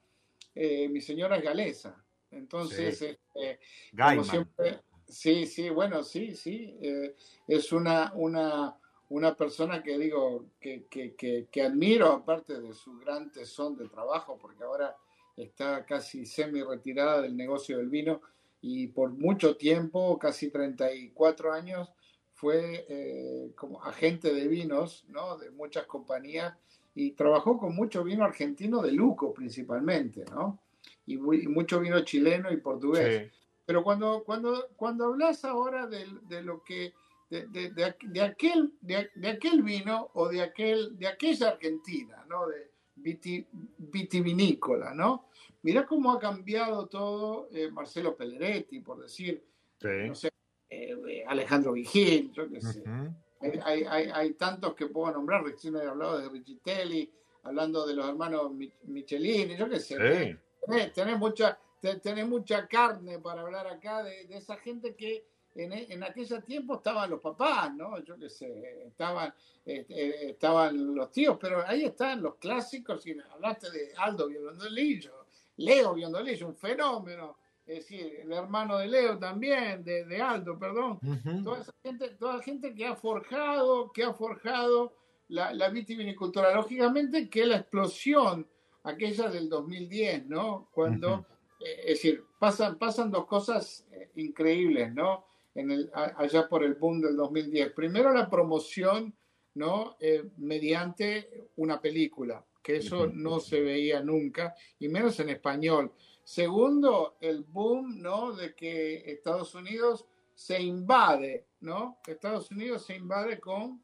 Eh, mi señora es galesa. Entonces, sí. este, como siempre, Sí, sí, bueno, sí, sí. Eh, es una, una, una persona que digo que, que, que, que, admiro, aparte de su gran tesón de trabajo, porque ahora está casi semi retirada del negocio del vino y por mucho tiempo, casi 34 años, fue eh, como agente de vinos, ¿no? De muchas compañías y trabajó con mucho vino argentino de Luco principalmente, ¿no? Y, y mucho vino chileno y portugués. Sí. Pero cuando, cuando, cuando hablas ahora de, de lo que, de, de, de aquel, de, aquel vino o de, aquel, de aquella Argentina, ¿no? De viti, vitivinícola, ¿no? Mira cómo ha cambiado todo eh, Marcelo Pelleretti, por decir, sí. no sé, eh, Alejandro Vigil, yo qué sé. Uh -huh. Hay, hay, hay, tantos que puedo nombrar, recién he hablado de Riccitelli, hablando de los hermanos Michelini, yo qué sé. Sí. Tenés, tenés mucha tenés mucha carne para hablar acá de, de esa gente que en, en, aquel tiempo estaban los papás, ¿no? Yo qué sé, estaban, eh, estaban los tíos, pero ahí están los clásicos, y hablaste de Aldo Biondolillo, Leo Biondolillo, un fenómeno, es decir, el hermano de Leo también, de, de Aldo, perdón, uh -huh. toda esa gente, toda gente que ha forjado, que ha forjado la, la vitivinicultura, lógicamente que la explosión, aquella del 2010, ¿no? Cuando... Uh -huh es decir, pasan, pasan dos cosas eh, increíbles, ¿no? En el, allá por el boom del 2010. Primero, la promoción, ¿no? Eh, mediante una película, que eso no se veía nunca, y menos en español. Segundo, el boom, ¿no? De que Estados Unidos se invade, ¿no? Estados Unidos se invade con,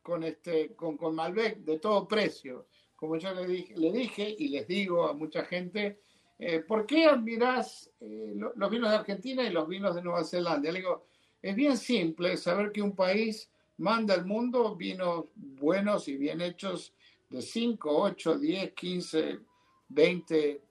con, este, con, Malbec de todo precio. Como yo le dije, le dije y les digo a mucha gente, eh, ¿por qué admirás eh, los vinos de Argentina y los vinos de Nueva Zelanda? Le digo, es bien simple saber que un país manda al mundo vinos buenos y bien hechos de 5, 8, 10, 15, 20,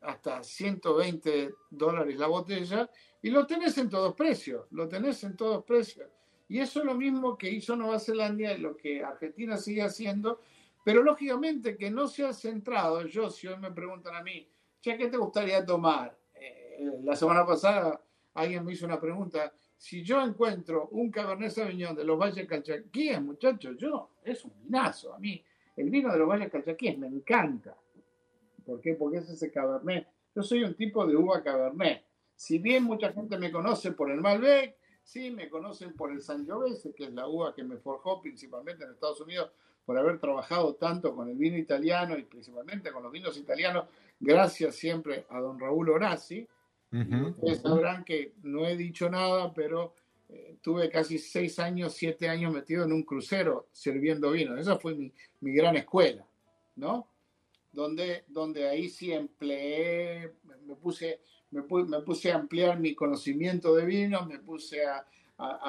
hasta 120 dólares la botella y lo tenés en todos precios, lo tenés en todos precios. Y eso es lo mismo que hizo Nueva Zelanda y lo que Argentina sigue haciendo, pero lógicamente que no se ha centrado, yo si hoy me preguntan a mí, ¿qué te gustaría tomar? Eh, la semana pasada alguien me hizo una pregunta, si yo encuentro un Cabernet Sauvignon de los Valles Calchaquíes, muchachos, yo, es un vinazo a mí. El vino de los Valles Calchaquíes me encanta. ¿Por qué? Porque es ese Cabernet. Yo soy un tipo de uva Cabernet. Si bien mucha gente me conoce por el Malbec, sí, me conocen por el Sangiovese, que es la uva que me forjó principalmente en Estados Unidos por haber trabajado tanto con el vino italiano y principalmente con los vinos italianos, gracias siempre a don Raúl Horaci. Uh -huh. Ustedes sabrán que no he dicho nada, pero eh, tuve casi seis años, siete años metido en un crucero sirviendo vino. Esa fue mi, mi gran escuela, ¿no? Donde, donde ahí sí empleé, me puse, me, puse a ampliar mi conocimiento de vinos, me puse a,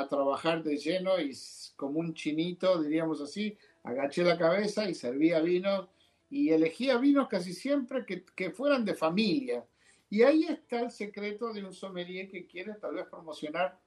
trabajar de lleno y como un chinito, diríamos así, agaché la cabeza y servía vinos y elegía vinos casi siempre que, que, fueran de familia. Y ahí está el secreto de un sommelier que quiere tal vez promocionar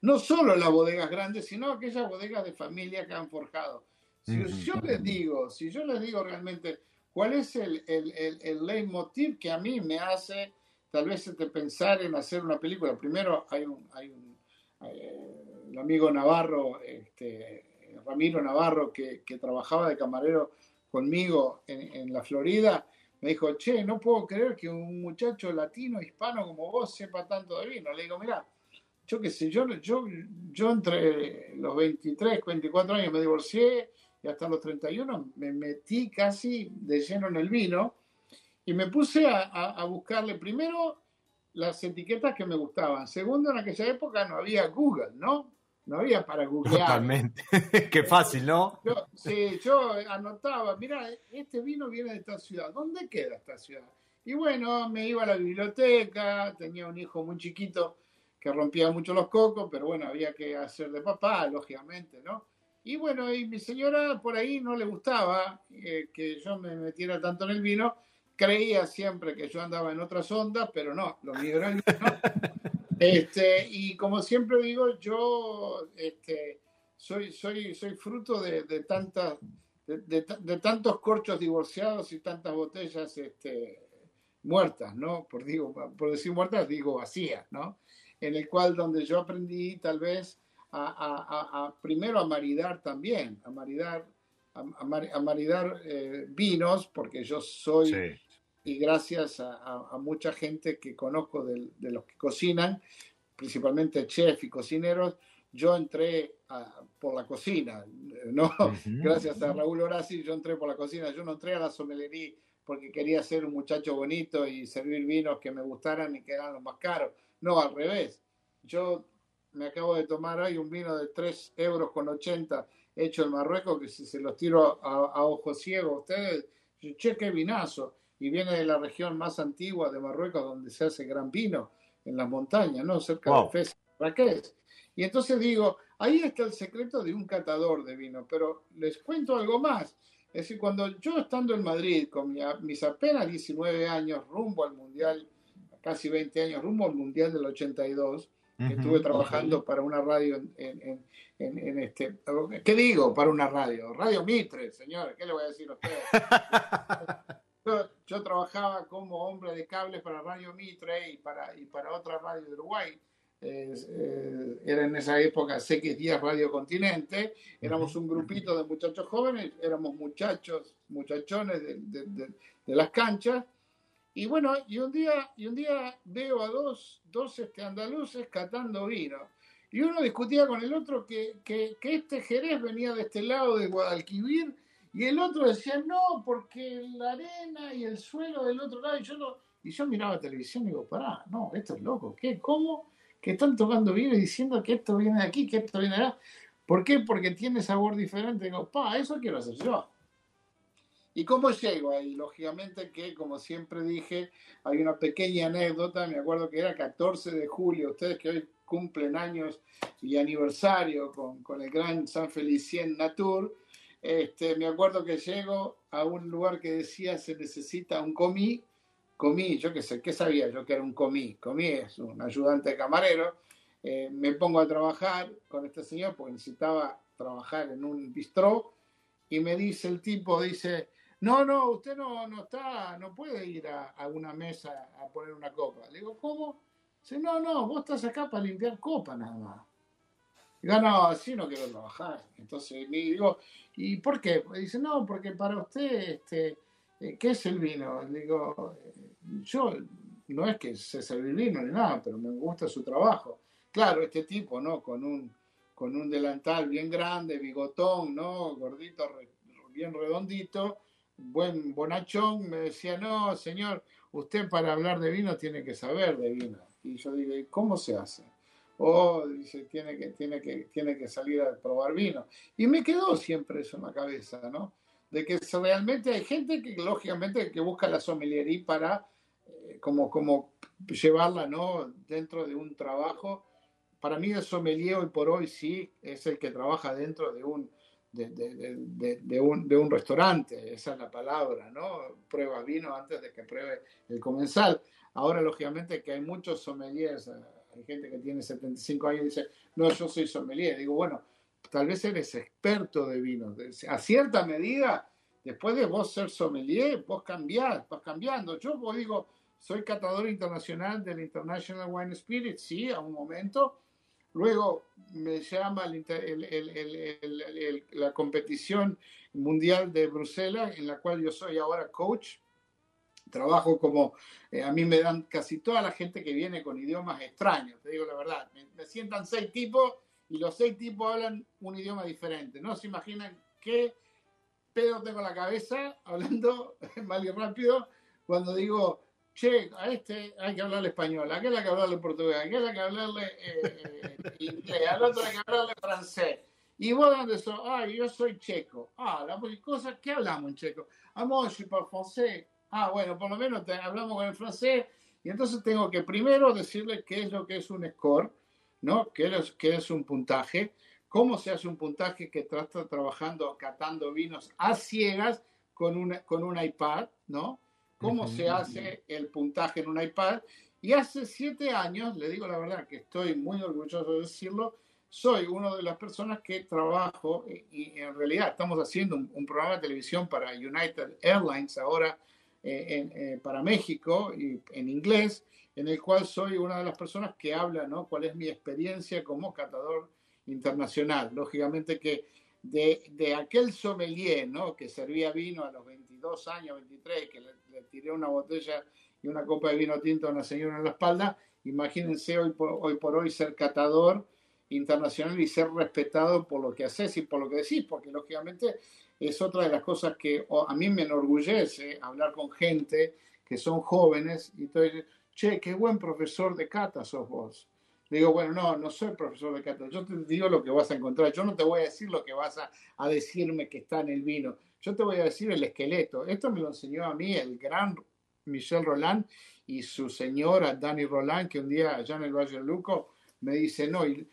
no solo las bodegas grandes, sino aquellas bodegas de familia que han forjado. Si yo les digo, si yo les digo realmente cuál es el, el, el, leitmotiv que a mí me hace tal vez este, pensar en hacer una película. Primero hay un, hay un eh, el amigo Navarro, este, Ramiro Navarro, que, que, trabajaba de camarero conmigo en, en, la Florida, me dijo, che, no puedo creer que un muchacho latino, hispano como vos sepa tanto de vino. Le digo, mira, yo qué sé, yo, yo, yo entre los 23, 24 años me divorcié y hasta los 31 me metí casi de lleno en el vino y me puse a, a, buscarle primero las etiquetas que me gustaban. Segundo, en aquella época no había Google, ¿no? No había para googlear. Totalmente. Qué fácil, ¿no? sí, yo anotaba, mira, este vino viene de esta ciudad. ¿Dónde queda esta ciudad? Y bueno, me iba a la biblioteca, tenía un hijo muy chiquito que rompía mucho los cocos, pero bueno, había que hacer de papá, lógicamente, ¿no? Y bueno, y mi señora por ahí no le gustaba eh, que yo me metiera tanto en el vino, creía siempre que yo andaba en otras ondas, pero no, lo mío era el vino. Este, y como siempre digo, yo este, soy, soy, soy fruto de, de, de, de, tantos corchos divorciados y tantas botellas este, muertas, ¿no? Por, digo, por decir muertas, digo vacías, ¿no? en el cual donde yo aprendí tal vez a, primero a maridar también, a maridar, a, maridar eh, vinos, porque yo soy, y gracias a, mucha gente que conozco de, los que cocinan, principalmente chef y cocineros, yo entré por la cocina, ¿no? Gracias a Raúl Horaci, yo entré por la cocina, yo no entré a la sommelería porque quería ser un muchacho bonito y servir vinos que me gustaran y que eran los más caros. No, al revés. Yo me acabo de tomar hoy un vino de 3 euros con 80 hecho en Marruecos, que si se los tiro a, ojos ciegos a ustedes, che, qué vinazo. Y viene de la región más antigua de Marruecos, donde se hace gran vino, en las montañas, ¿no? Cerca de Fez, Raquel. Y entonces digo, ahí está el secreto de un catador de vino. Pero les cuento algo más. Es decir, cuando yo estando en Madrid, con mis apenas 19 años, rumbo al Mundial casi 20 años, rumbo al Mundial del 82, estuve trabajando para una radio en, este... ¿Qué digo para una radio? Radio Mitre, señores, ¿qué le voy a decir a ustedes? yo, trabajaba como hombre de cables para Radio Mitre y para, y para otra radio de Uruguay. Eh, era en esa época CX10 Radio Continente, éramos un grupito de muchachos jóvenes, éramos muchachos, muchachones de, de las canchas, y bueno, y un día, y un día veo a dos, dos este, andaluces catando vino. Y uno discutía con el otro que, que, este Jerez venía de este lado de Guadalquivir y el otro decía, no, porque la arena y el suelo del otro lado. Y yo, no, y yo miraba televisión y digo, pará, no, esto es loco. ¿Qué? ¿Cómo? Que están tocando vino y diciendo que esto viene de aquí, que esto viene de allá. ¿Por qué? Porque tiene sabor diferente. Digo, pa, eso quiero hacer yo. ¿Y cómo llego ahí? Lógicamente que, como siempre dije, hay una pequeña anécdota, me acuerdo que era 14 de julio, ustedes que hoy cumplen años y aniversario con, con el gran San Felicien Natur, este, me acuerdo que llego a un lugar que decía se necesita un comí, comí, yo qué sé, ¿qué sabía yo que era un comí? Comí es un ayudante de camarero, eh, me pongo a trabajar con este señor porque necesitaba trabajar en un bistró y me dice el tipo, dice, no, no, usted no, no está, no puede ir a, una mesa a poner una copa. Le digo, ¿cómo? Dice, no, no, vos estás acá para limpiar copa nada más. Digo, no, así no quiero trabajar. Entonces me digo, ¿y por qué? Dice, no, porque para usted, este, eh, ¿qué es el vino? Le digo, eh, yo no es que se servir vino ni nada, pero me gusta su trabajo. Claro, este tipo, ¿no? Con un, con un delantal bien grande, bigotón, ¿no? Gordito, bien redondito buen bonachón, me decía, no, señor, usted para hablar de vino tiene que saber de vino. Y yo digo, cómo se hace? Oh, dice, tiene que, tiene, que, tiene que salir a probar vino. Y me quedó siempre eso en la cabeza, ¿no? De que realmente hay gente que, lógicamente, que busca la sommeliería para eh, como, como llevarla ¿no? dentro de un trabajo. Para mí el sommelier hoy por hoy sí es el que trabaja dentro de un, de, de, de, un, de un restaurante, esa es la palabra, ¿no? Prueba vino antes de que pruebe el comensal. Ahora, lógicamente, que hay muchos sommeliers, eh, hay gente que tiene 75 años y dice, no, yo soy sommelier. Digo, bueno, tal vez eres experto de vino. A cierta medida, después de vos ser sommelier, vos cambiar, vas cambiando. Yo vos digo, soy catador internacional del International Wine Spirit, sí, a un momento. Luego me llama la competición mundial de Bruselas, en la cual yo soy ahora coach. Trabajo como, eh, a mí me dan casi toda la gente que viene con idiomas extraños, te digo la verdad. Me, sientan seis tipos y los seis tipos hablan un idioma diferente. No se imaginan qué pedo tengo en la cabeza hablando mal y rápido cuando digo che, a este hay que hablarle español, a aquel hay que hablarle portugués, a aquel hay que hablarle eh, inglés, al otro hay que hablarle francés. Y vos dónde sos? Ah, yo soy checo. Ah, la cosa, ¿qué hablamos en checo? Ah, moi, je. Ah, bueno, por lo menos te, hablamos con el francés. Y entonces tengo que primero decirle qué es lo que es un score, ¿no? ¿Qué es, qué es un puntaje? ¿Cómo se hace un puntaje que trata trabajando, catando vinos a ciegas con, una, con un iPad, ¿no? Cómo se hace el puntaje en un iPad. Y hace siete años, le digo la verdad que estoy muy orgulloso de decirlo, soy una de las personas que trabajo y en realidad estamos haciendo un, programa de televisión para United Airlines ahora eh, eh, para México y en inglés, en el cual soy una de las personas que habla, ¿no? ¿Cuál es mi experiencia como catador internacional? Lógicamente que de, de aquel sommelier, ¿no? Que servía vino a los 22 años, 23, que le le tiré una botella y una copa de vino tinto a una señora en la espalda. Imagínense hoy por, hoy por hoy ser catador internacional y ser respetado por lo que haces y por lo que decís, porque lógicamente es otra de las cosas que a mí me enorgullece hablar con gente que son jóvenes y entonces, che, qué buen profesor de cata sos vos. Digo, bueno, no, no soy profesor de cata, yo te digo lo que vas a encontrar, yo no te voy a decir lo que vas a, a decirme que está en el vino, yo te voy a decir el esqueleto. Esto me lo enseñó a mí el gran Michel Roland y su señora Dani Roland, que un día allá en el Valle de Luco me dice, no, el,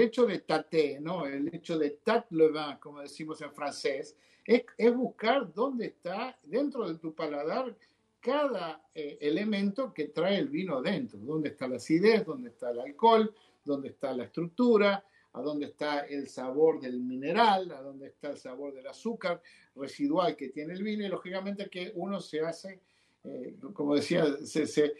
hecho de tater, ¿no? el hecho de tat le vin, como decimos en francés, es, buscar dónde está dentro de tu paladar cada eh, elemento que trae el vino dentro, dónde está la acidez, dónde está el alcohol, dónde está la estructura, a dónde está el sabor del mineral, a dónde está el sabor del azúcar residual que tiene el vino y lógicamente que uno se hace, eh, como decía, se,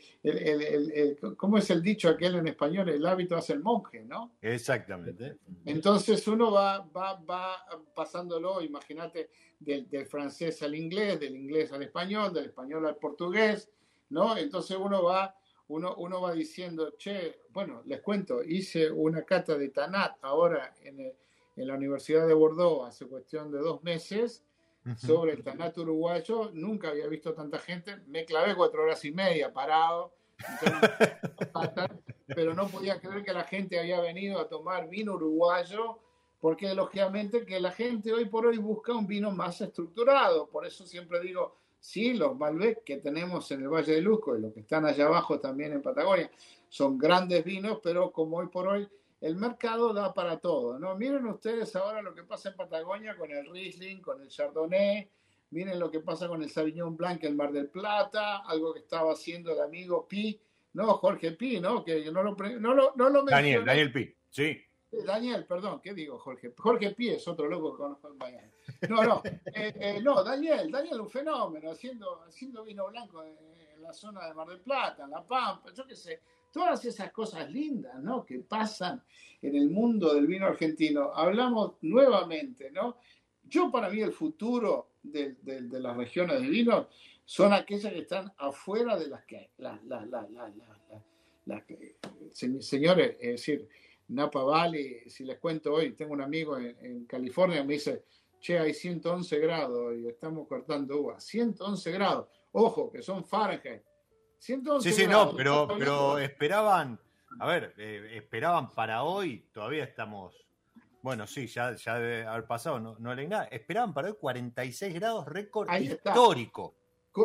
¿cómo es el dicho aquel en español? El hábito hace el monje, ¿no? Exactamente. Entonces uno va, va, va pasándolo, imagínate, del, del francés al inglés, del inglés al español, del español al portugués, ¿no? Entonces uno va uno, uno va diciendo, che, bueno, les cuento, hice una cata de Tanat ahora en, en la Universidad de Bordeaux hace cuestión de dos meses sobre el Tanat uruguayo, nunca había visto tanta gente, me clavé cuatro horas y media parado, pero no podía creer que la gente había venido a tomar vino uruguayo, porque lógicamente que la gente hoy por hoy busca un vino más estructurado, por eso siempre digo, Sí, los Malbec que tenemos en el Valle de Luco y los que están allá abajo también en Patagonia son grandes vinos, pero como hoy por hoy el mercado da para todo, ¿no? Miren ustedes ahora lo que pasa en Patagonia con el Riesling, con el Chardonnay, miren lo que pasa con el Sauvignon Blanc en Mar del Plata, algo que estaba haciendo el amigo Pi, no, Jorge Pi, ¿no? Que no lo, no lo, no lo Daniel, Daniel Pi, sí. Eh, Daniel, perdón, ¿qué digo, Jorge? Jorge Pi es otro loco que conozco en. No, no, eh, eh, no, Daniel, Daniel un fenómeno, haciendo, haciendo vino blanco en, la zona de Mar del Plata, en La Pampa, yo qué sé, todas esas cosas lindas, ¿no? Que pasan en el mundo del vino argentino. Hablamos nuevamente, ¿no? Yo para mí el futuro de, las regiones de vino son aquellas que están afuera de las que, las, señores, es decir, Napa Valley, si les cuento hoy, tengo un amigo en, California, me dice, che, hay 111 grados y estamos cortando uvas. 111 grados. Ojo, que son Fahrenheit. 111 sí, sí, no, pero, pero esperaban, a ver, eh, esperaban para hoy, todavía estamos, bueno, sí, ya, ya debe haber pasado, no, no nada, esperaban para hoy 46 grados, récord histórico.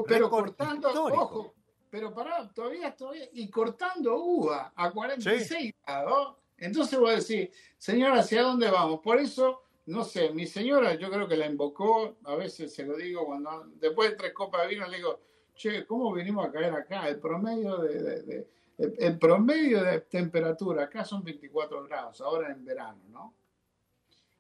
Pero cortando, ojo, pero pará, todavía, todavía, y cortando uva a 46 grados. Entonces voy a decir, señora, ¿hacia dónde vamos? Por eso, no sé, mi señora yo creo que la invocó, a veces se lo digo, cuando después de tres copas de vino le digo, che, ¿cómo vinimos a caer acá? El promedio de, el, promedio de temperatura acá son 24 grados, ahora en verano, ¿no?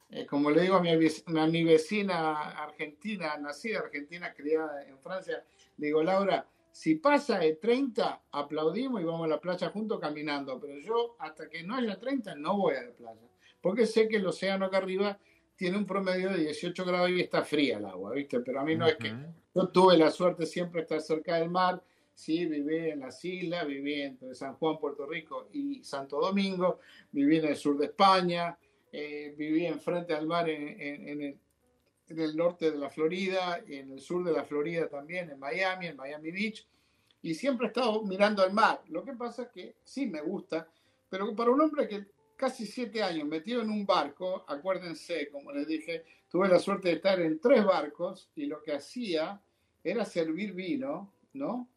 Eh, como le digo a mi, a mi vecina argentina, nacida argentina, criada en Francia, le digo, Laura, si pasa de 30, aplaudimos y vamos a la playa juntos caminando, pero yo hasta que no haya 30 no voy a la playa, porque sé que el océano acá arriba tiene un promedio de 18 grados y está fría el agua, ¿viste? Pero a mí no es que yo tuve la suerte siempre estar cerca del mar, sí, viví en las islas, viví entre San Juan, Puerto Rico y Santo Domingo, viví en el sur de España, eh, viví enfrente al mar en, en, el, en, el, norte de la Florida, en el sur de la Florida también, en Miami, en Miami Beach, y siempre he estado mirando al mar. Lo que pasa es que sí me gusta, pero para un hombre que casi siete años metido en un barco, acuérdense, como les dije, tuve la suerte de estar en tres barcos y lo que hacía era servir vino, ¿no?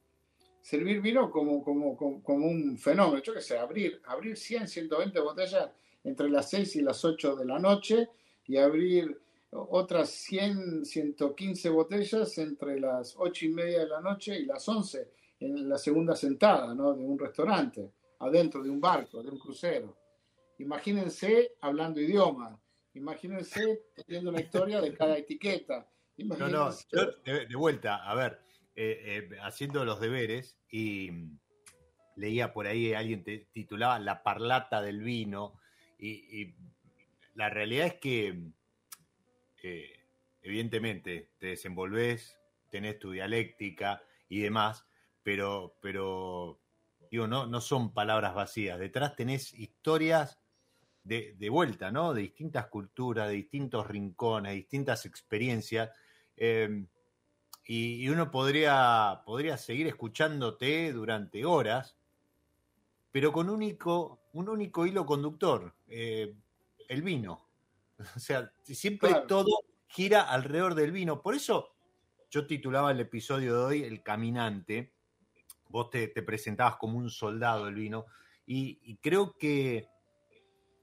Servir vino como, como, como, un fenómeno, yo qué sé, abrir, abrir 100, 120 botellas entre las 6 y las 8 de la noche y abrir otras 100, 115 botellas entre las 8 y media de la noche y las 11 en la segunda sentada ¿no? de un restaurante, adentro de un barco, de un crucero. Imagínense hablando idioma, imagínense teniendo la historia de cada etiqueta. No, no, yo de, vuelta, a ver, eh, eh, haciendo los deberes y leía por ahí, alguien te titulaba La parlata del vino, y, la realidad es que, eh, evidentemente, te desenvolves, tenés tu dialéctica y demás, pero, pero digo, no, no son palabras vacías. Detrás tenés historias de, de vuelta, ¿no? De distintas culturas, de distintos rincones, de distintas experiencias. Eh, y, uno podría, podría seguir escuchándote durante horas, pero con único, un único hilo conductor, eh, el vino. O sea, siempre todo gira alrededor del vino. Por eso yo titulaba el episodio de hoy El Caminante. Vos te, presentabas como un soldado del vino. Y, creo que,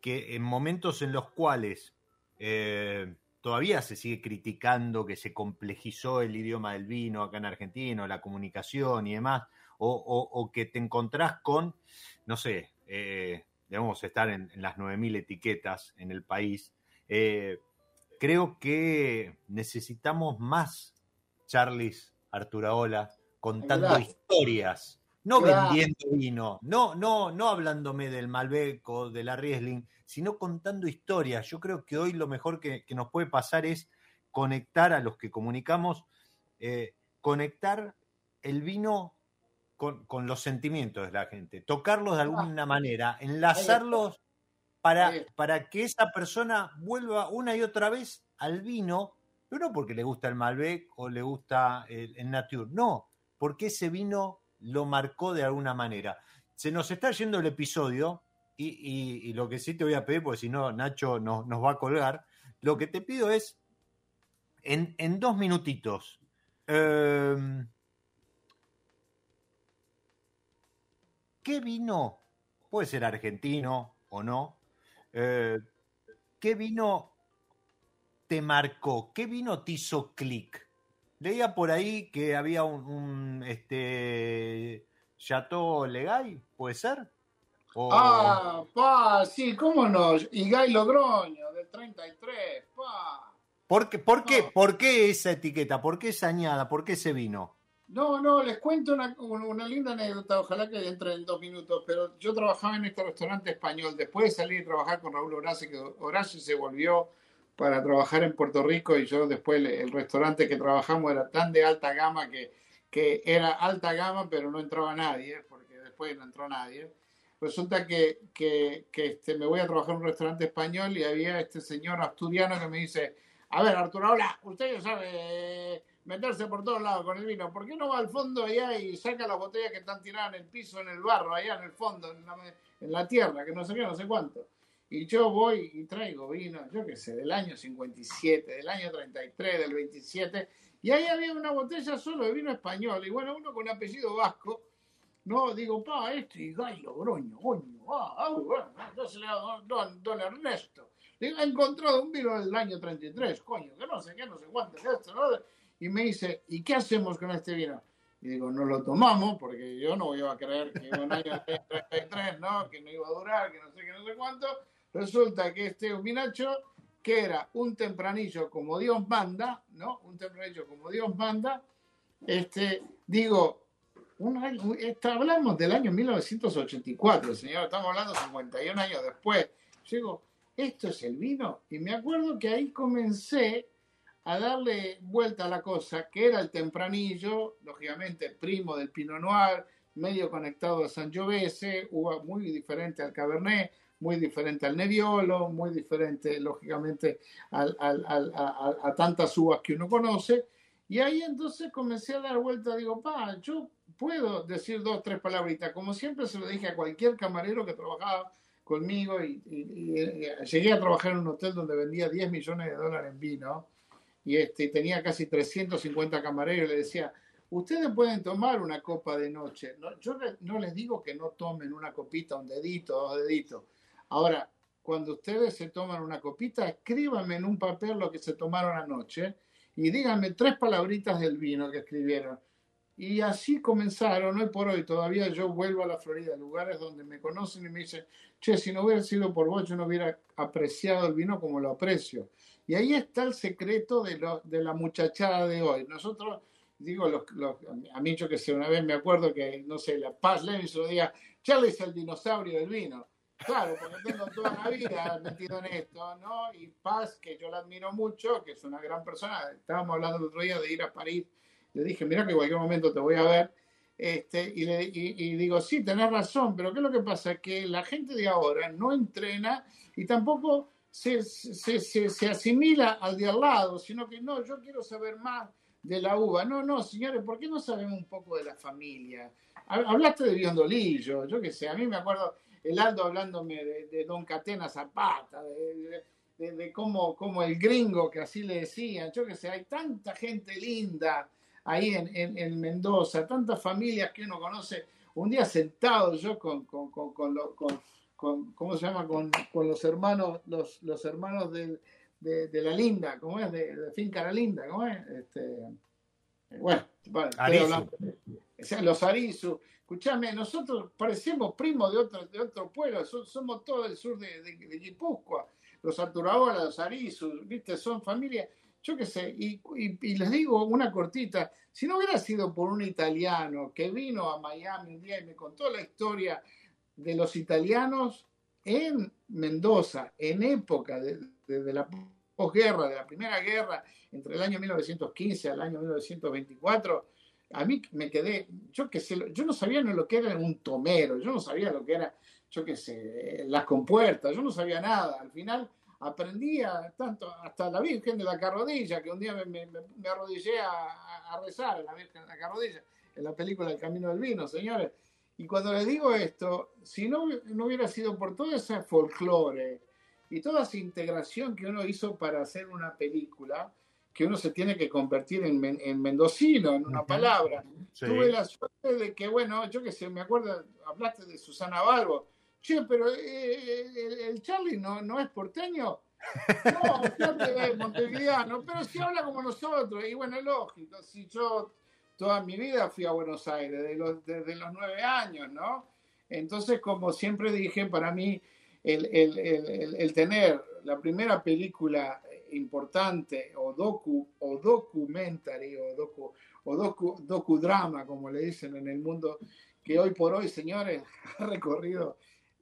que, en momentos en los cuales eh, todavía se sigue criticando que se complejizó el idioma del vino acá en Argentina, la comunicación y demás, o, que te encontrás con, no sé, eh, debemos estar en, las 9.000 etiquetas en el país. Eh, creo que necesitamos más Charles Arturaola contando historias, no vendiendo vino, no, no, no hablándome del Malbec o de la Riesling, sino contando historias. Yo creo que hoy lo mejor que, nos puede pasar es conectar a los que comunicamos, eh, conectar el vino con, los sentimientos de la gente, tocarlos de alguna manera, enlazarlos para, para que esa persona vuelva una y otra vez al vino, pero no porque le gusta el Malbec o le gusta el, Nature, no, porque ese vino lo marcó de alguna manera. Se nos está yendo el episodio y, lo que sí te voy a pedir, porque si no Nacho nos, nos va a colgar, lo que te pido es, en, en dos minutitos, eh, ¿Qué vino? Puede ser argentino o no. Eh, ¿Qué vino te marcó? ¿Qué vino te hizo clic? Leía por ahí que había un, este Chateau Legay, ¿puede ser? Ah, pa, sí, cómo no. Y Gay Logroño, del 33, pa. ¿Por qué, por, qué, ¿Por qué esa etiqueta? ¿Por qué esa añada? ¿Por qué ese vino? No, no, les cuento una, una, linda anécdota, ojalá que entre en dos minutos, pero yo trabajaba en este restaurante español, después de salir y trabajar con Raúl Horacio, que Horacio se volvió para trabajar en Puerto Rico y yo después el, restaurante que trabajamos era tan de alta gama que, que era alta gama, pero no entraba nadie, porque después no entró nadie. Resulta que, que, que este, me voy a trabajar en un restaurante español y había este señor asturiano que me dice, a ver, Arturo, hola, usted ya sabe meterse por todos lados con el vino. ¿Por qué no va al fondo allá y saca las botellas que están tiradas en el piso, en el barro, allá en el fondo, en la, tierra, que no sé qué, no sé cuánto? Y yo voy y traigo vino, yo qué sé, del año 57, del año 33, del 27, y ahí había una botella solo de vino español, y bueno, uno con apellido vasco, No, digo, pa, este y gallo, groño, coño, ah, ah, bueno, entonces le digo, don, don Ernesto. Digo, he encontrado un vino del año 33, coño, que no sé qué, no sé cuánto, que esto, ¿no? Y me dice, ¿y qué hacemos con este vino? Y digo, no lo tomamos, porque yo no iba a creer que un año 33, ¿no? Que no iba a durar, que no sé qué, no sé cuánto. Resulta que este vinacho que era un tempranillo como Dios manda, ¿no? Un tempranillo como Dios manda. Este, digo, un año, hablamos del año 1984, señor, estamos hablando 51 años después. Yo digo, esto es el vino. Y me acuerdo que ahí comencé a darle vuelta a la cosa, que era el tempranillo, lógicamente primo del Pinot Noir, medio conectado a Sangiovese, uva muy diferente al Cabernet, muy diferente al Nebbiolo, muy diferente, lógicamente, a, tantas uvas que uno conoce. Y ahí entonces comencé a dar vuelta, digo, pa, yo puedo decir dos, tres palabritas, como siempre se lo dije a cualquier camarero que trabajaba conmigo y, llegué a trabajar en un hotel donde vendía 10 millones de dólares en vino y este, tenía casi 350 camareros y le decía, ustedes pueden tomar una copa de noche. No, yo no les digo que no tomen una copita, un dedito, dos deditos. Ahora, cuando ustedes se toman una copita, escríbanme en un papel lo que se tomaron anoche y díganme tres palabritas del vino que escribieron. Y así comenzaron, hoy por hoy todavía yo vuelvo a la Florida, lugares donde me conocen y me dicen, che, si no hubiera sido por vos, yo no hubiera apreciado el vino como lo aprecio. Y ahí está el secreto de, la muchachada de hoy. Nosotros, digo, los, a mí yo que sé, una vez me acuerdo que, no sé, la Paz Levinson decía, Charlie es el dinosaurio del vino. Claro, porque tengo toda la vida metido en esto, ¿no? Y Paz, que yo la admiro mucho, que es una gran persona, estábamos hablando el otro día de ir a París, le dije, mira que en cualquier momento te voy a ver, este, y, le, y, digo, sí, tenés razón, pero ¿qué es lo que pasa? Que la gente de ahora no entrena y tampoco se, se, asimila al de al lado, sino que no, yo quiero saber más de la uva. No, no, señores, ¿por qué no sabemos un poco de la familia? Hablaste de Biondolillo, yo qué sé, a mí me acuerdo el Aldo hablándome de, Don Catena Zapata, de, de, cómo, cómo, el gringo, que así le decían, yo qué sé, hay tanta gente linda ahí en, en, Mendoza, tantas familias que uno conoce. Un día sentado yo con, con, con, con, ¿cómo se llama? Con, los hermanos, los, los hermanos de, de, la Linda, ¿cómo es? De, Finca La Linda, ¿cómo es? Este, bueno, vale, los Arizu. Escuchame, nosotros parecemos primos de otro, de otro pueblo, somos todos del sur de, de, Guipúzcoa, los Arturaola, los Arizu, ¿viste? Son familias, yo qué sé, y, y, les digo una cortita, si no hubiera sido por un italiano que vino a Miami un día y me contó la historia de los italianos en Mendoza, en época de, la posguerra, de la Primera Guerra, entre el año 1915 al año 1924, a mí me quedé, yo qué sé, yo no sabía ni lo que era un tomero, yo no sabía lo que era, yo qué sé, las compuertas, yo no sabía nada. Al final aprendía tanto, hasta la Virgen de la Carrodilla, que un día me, arrodillé a, rezar a la Virgen de la Carrodilla, en la película El Camino del Vino, señores. Y cuando les digo esto, si no, no hubiera sido por todo ese folclore y toda esa integración que uno hizo para hacer una película, que uno se tiene que convertir en, en mendocino, en una palabra. Tuve la suerte de que, bueno, yo que sé, me acuerdo, hablaste de Susana Balbo. Che, pero eh, eh, el, Charlie no, no es porteño. No, Charlie es montevideano, pero si habla como nosotros. Y bueno, es lógico, si yo toda mi vida fui a Buenos Aires, desde los, desde los nueve años, ¿no? Entonces, como siempre dije, para mí el, el, el, el tener la primera película importante o docu o documentary o docu o docu, docudrama como le dicen en el mundo que hoy por hoy señores ha recorrido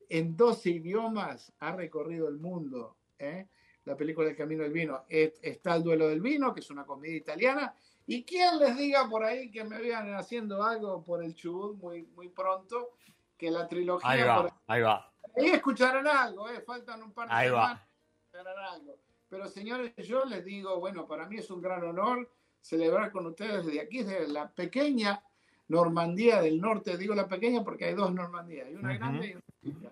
en 12 idiomas ha recorrido el mundo ¿eh? la película El Camino del Vino está El Duelo del Vino que es una comedia italiana y quien les diga por ahí que me vean haciendo algo por el Chubut muy, muy pronto que la trilogía ahí va, ahí va ahí escucharán algo ¿eh? faltan un par de ahí va. algo pero señores, yo les digo, bueno, para mí es un gran honor celebrar con ustedes desde aquí, desde la pequeña Normandía del norte. Digo la pequeña porque hay dos Normandías, hay una grande y una pequeña.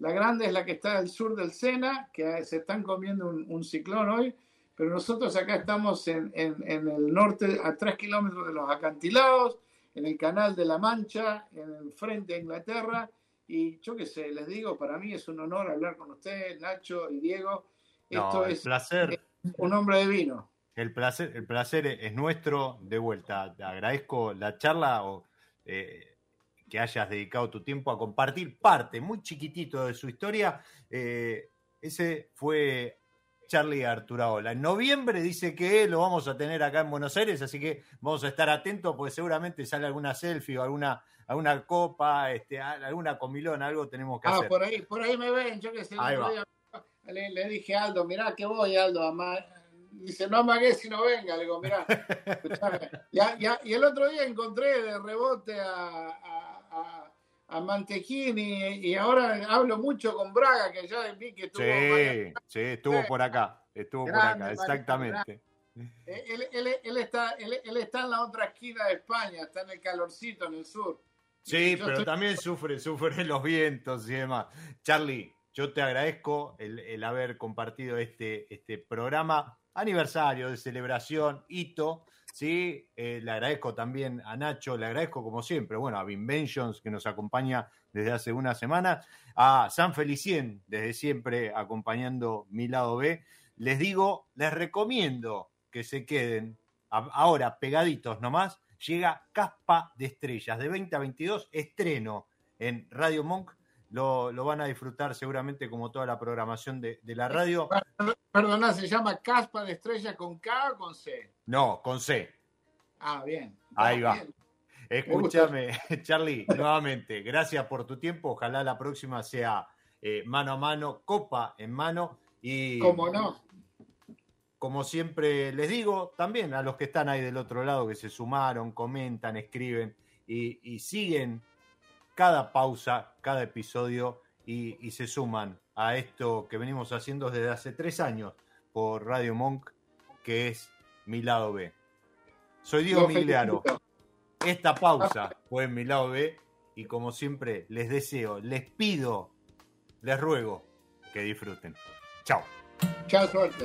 La grande es la que está al sur del Sena, que se están comiendo un, ciclón hoy, pero nosotros acá estamos en, en, el norte, a tres kilómetros de los acantilados, en el Canal de la Mancha, en el frente de Inglaterra. Y yo qué sé, les digo, para mí es un honor hablar con ustedes, Nacho y Diego. Esto es placer. un hombre de vino. El placer, el placer es nuestro. De vuelta, te agradezco la charla o eh, que hayas dedicado tu tiempo a compartir parte muy chiquitito de su historia. Eh, ese fue Charlie Arturaola. En noviembre dice que lo vamos a tener acá en Buenos Aires, así que vamos a estar atentos porque seguramente sale alguna selfie o alguna, alguna copa, este, alguna comilón, algo tenemos que ah, hacer. por ahí, por ahí me ven, yo que sé. Le, dije a Aldo, mirá que voy, Aldo, dice, no amagué si no venga, le digo, mirá, ya, ya, y el otro día encontré de rebote a a Mantechini y ahora hablo mucho con Braga, que ya vi que estuvo. Sí, sí, estuvo por acá, estuvo por acá, exactamente. Él, él, está, él, está en la otra esquina de España, está en el calorcito, en el sur. Sí, pero también sufre, sufre los vientos y demás. Charlie, yo te agradezco el, haber compartido este, este programa aniversario de celebración, hito, ¿sí? Eh, le agradezco también a Nacho, le agradezco como siempre, bueno, a Vinventions que nos acompaña desde hace una semana, a San Felicien desde siempre acompañando mi lado B. Les digo, les recomiendo que se queden ahora pegaditos nomás. Llega Caspa de Estrellas de 20 a 22, estreno en Radio Monk lo, van a disfrutar seguramente como toda la programación de, la radio. Perdona, ¿se llama Caspa de Estrella con K o con C? No, con C. Ah, bien. Ahí va. Escúchame, Charlie, nuevamente, gracias por tu tiempo. Ojalá la próxima sea eh, mano a mano, copa en mano. Y como no. Como siempre les digo, también a los que están ahí del otro lado, que se sumaron, comentan, escriben y siguen cada pausa, cada episodio y, se suman a esto que venimos haciendo desde hace tres años por Radio Monk, que es mi lado B. Soy Diego Migliaro. Esta pausa fue en mi lado B y como siempre les deseo, les pido, les ruego que disfruten. Chao. Chao, suerte.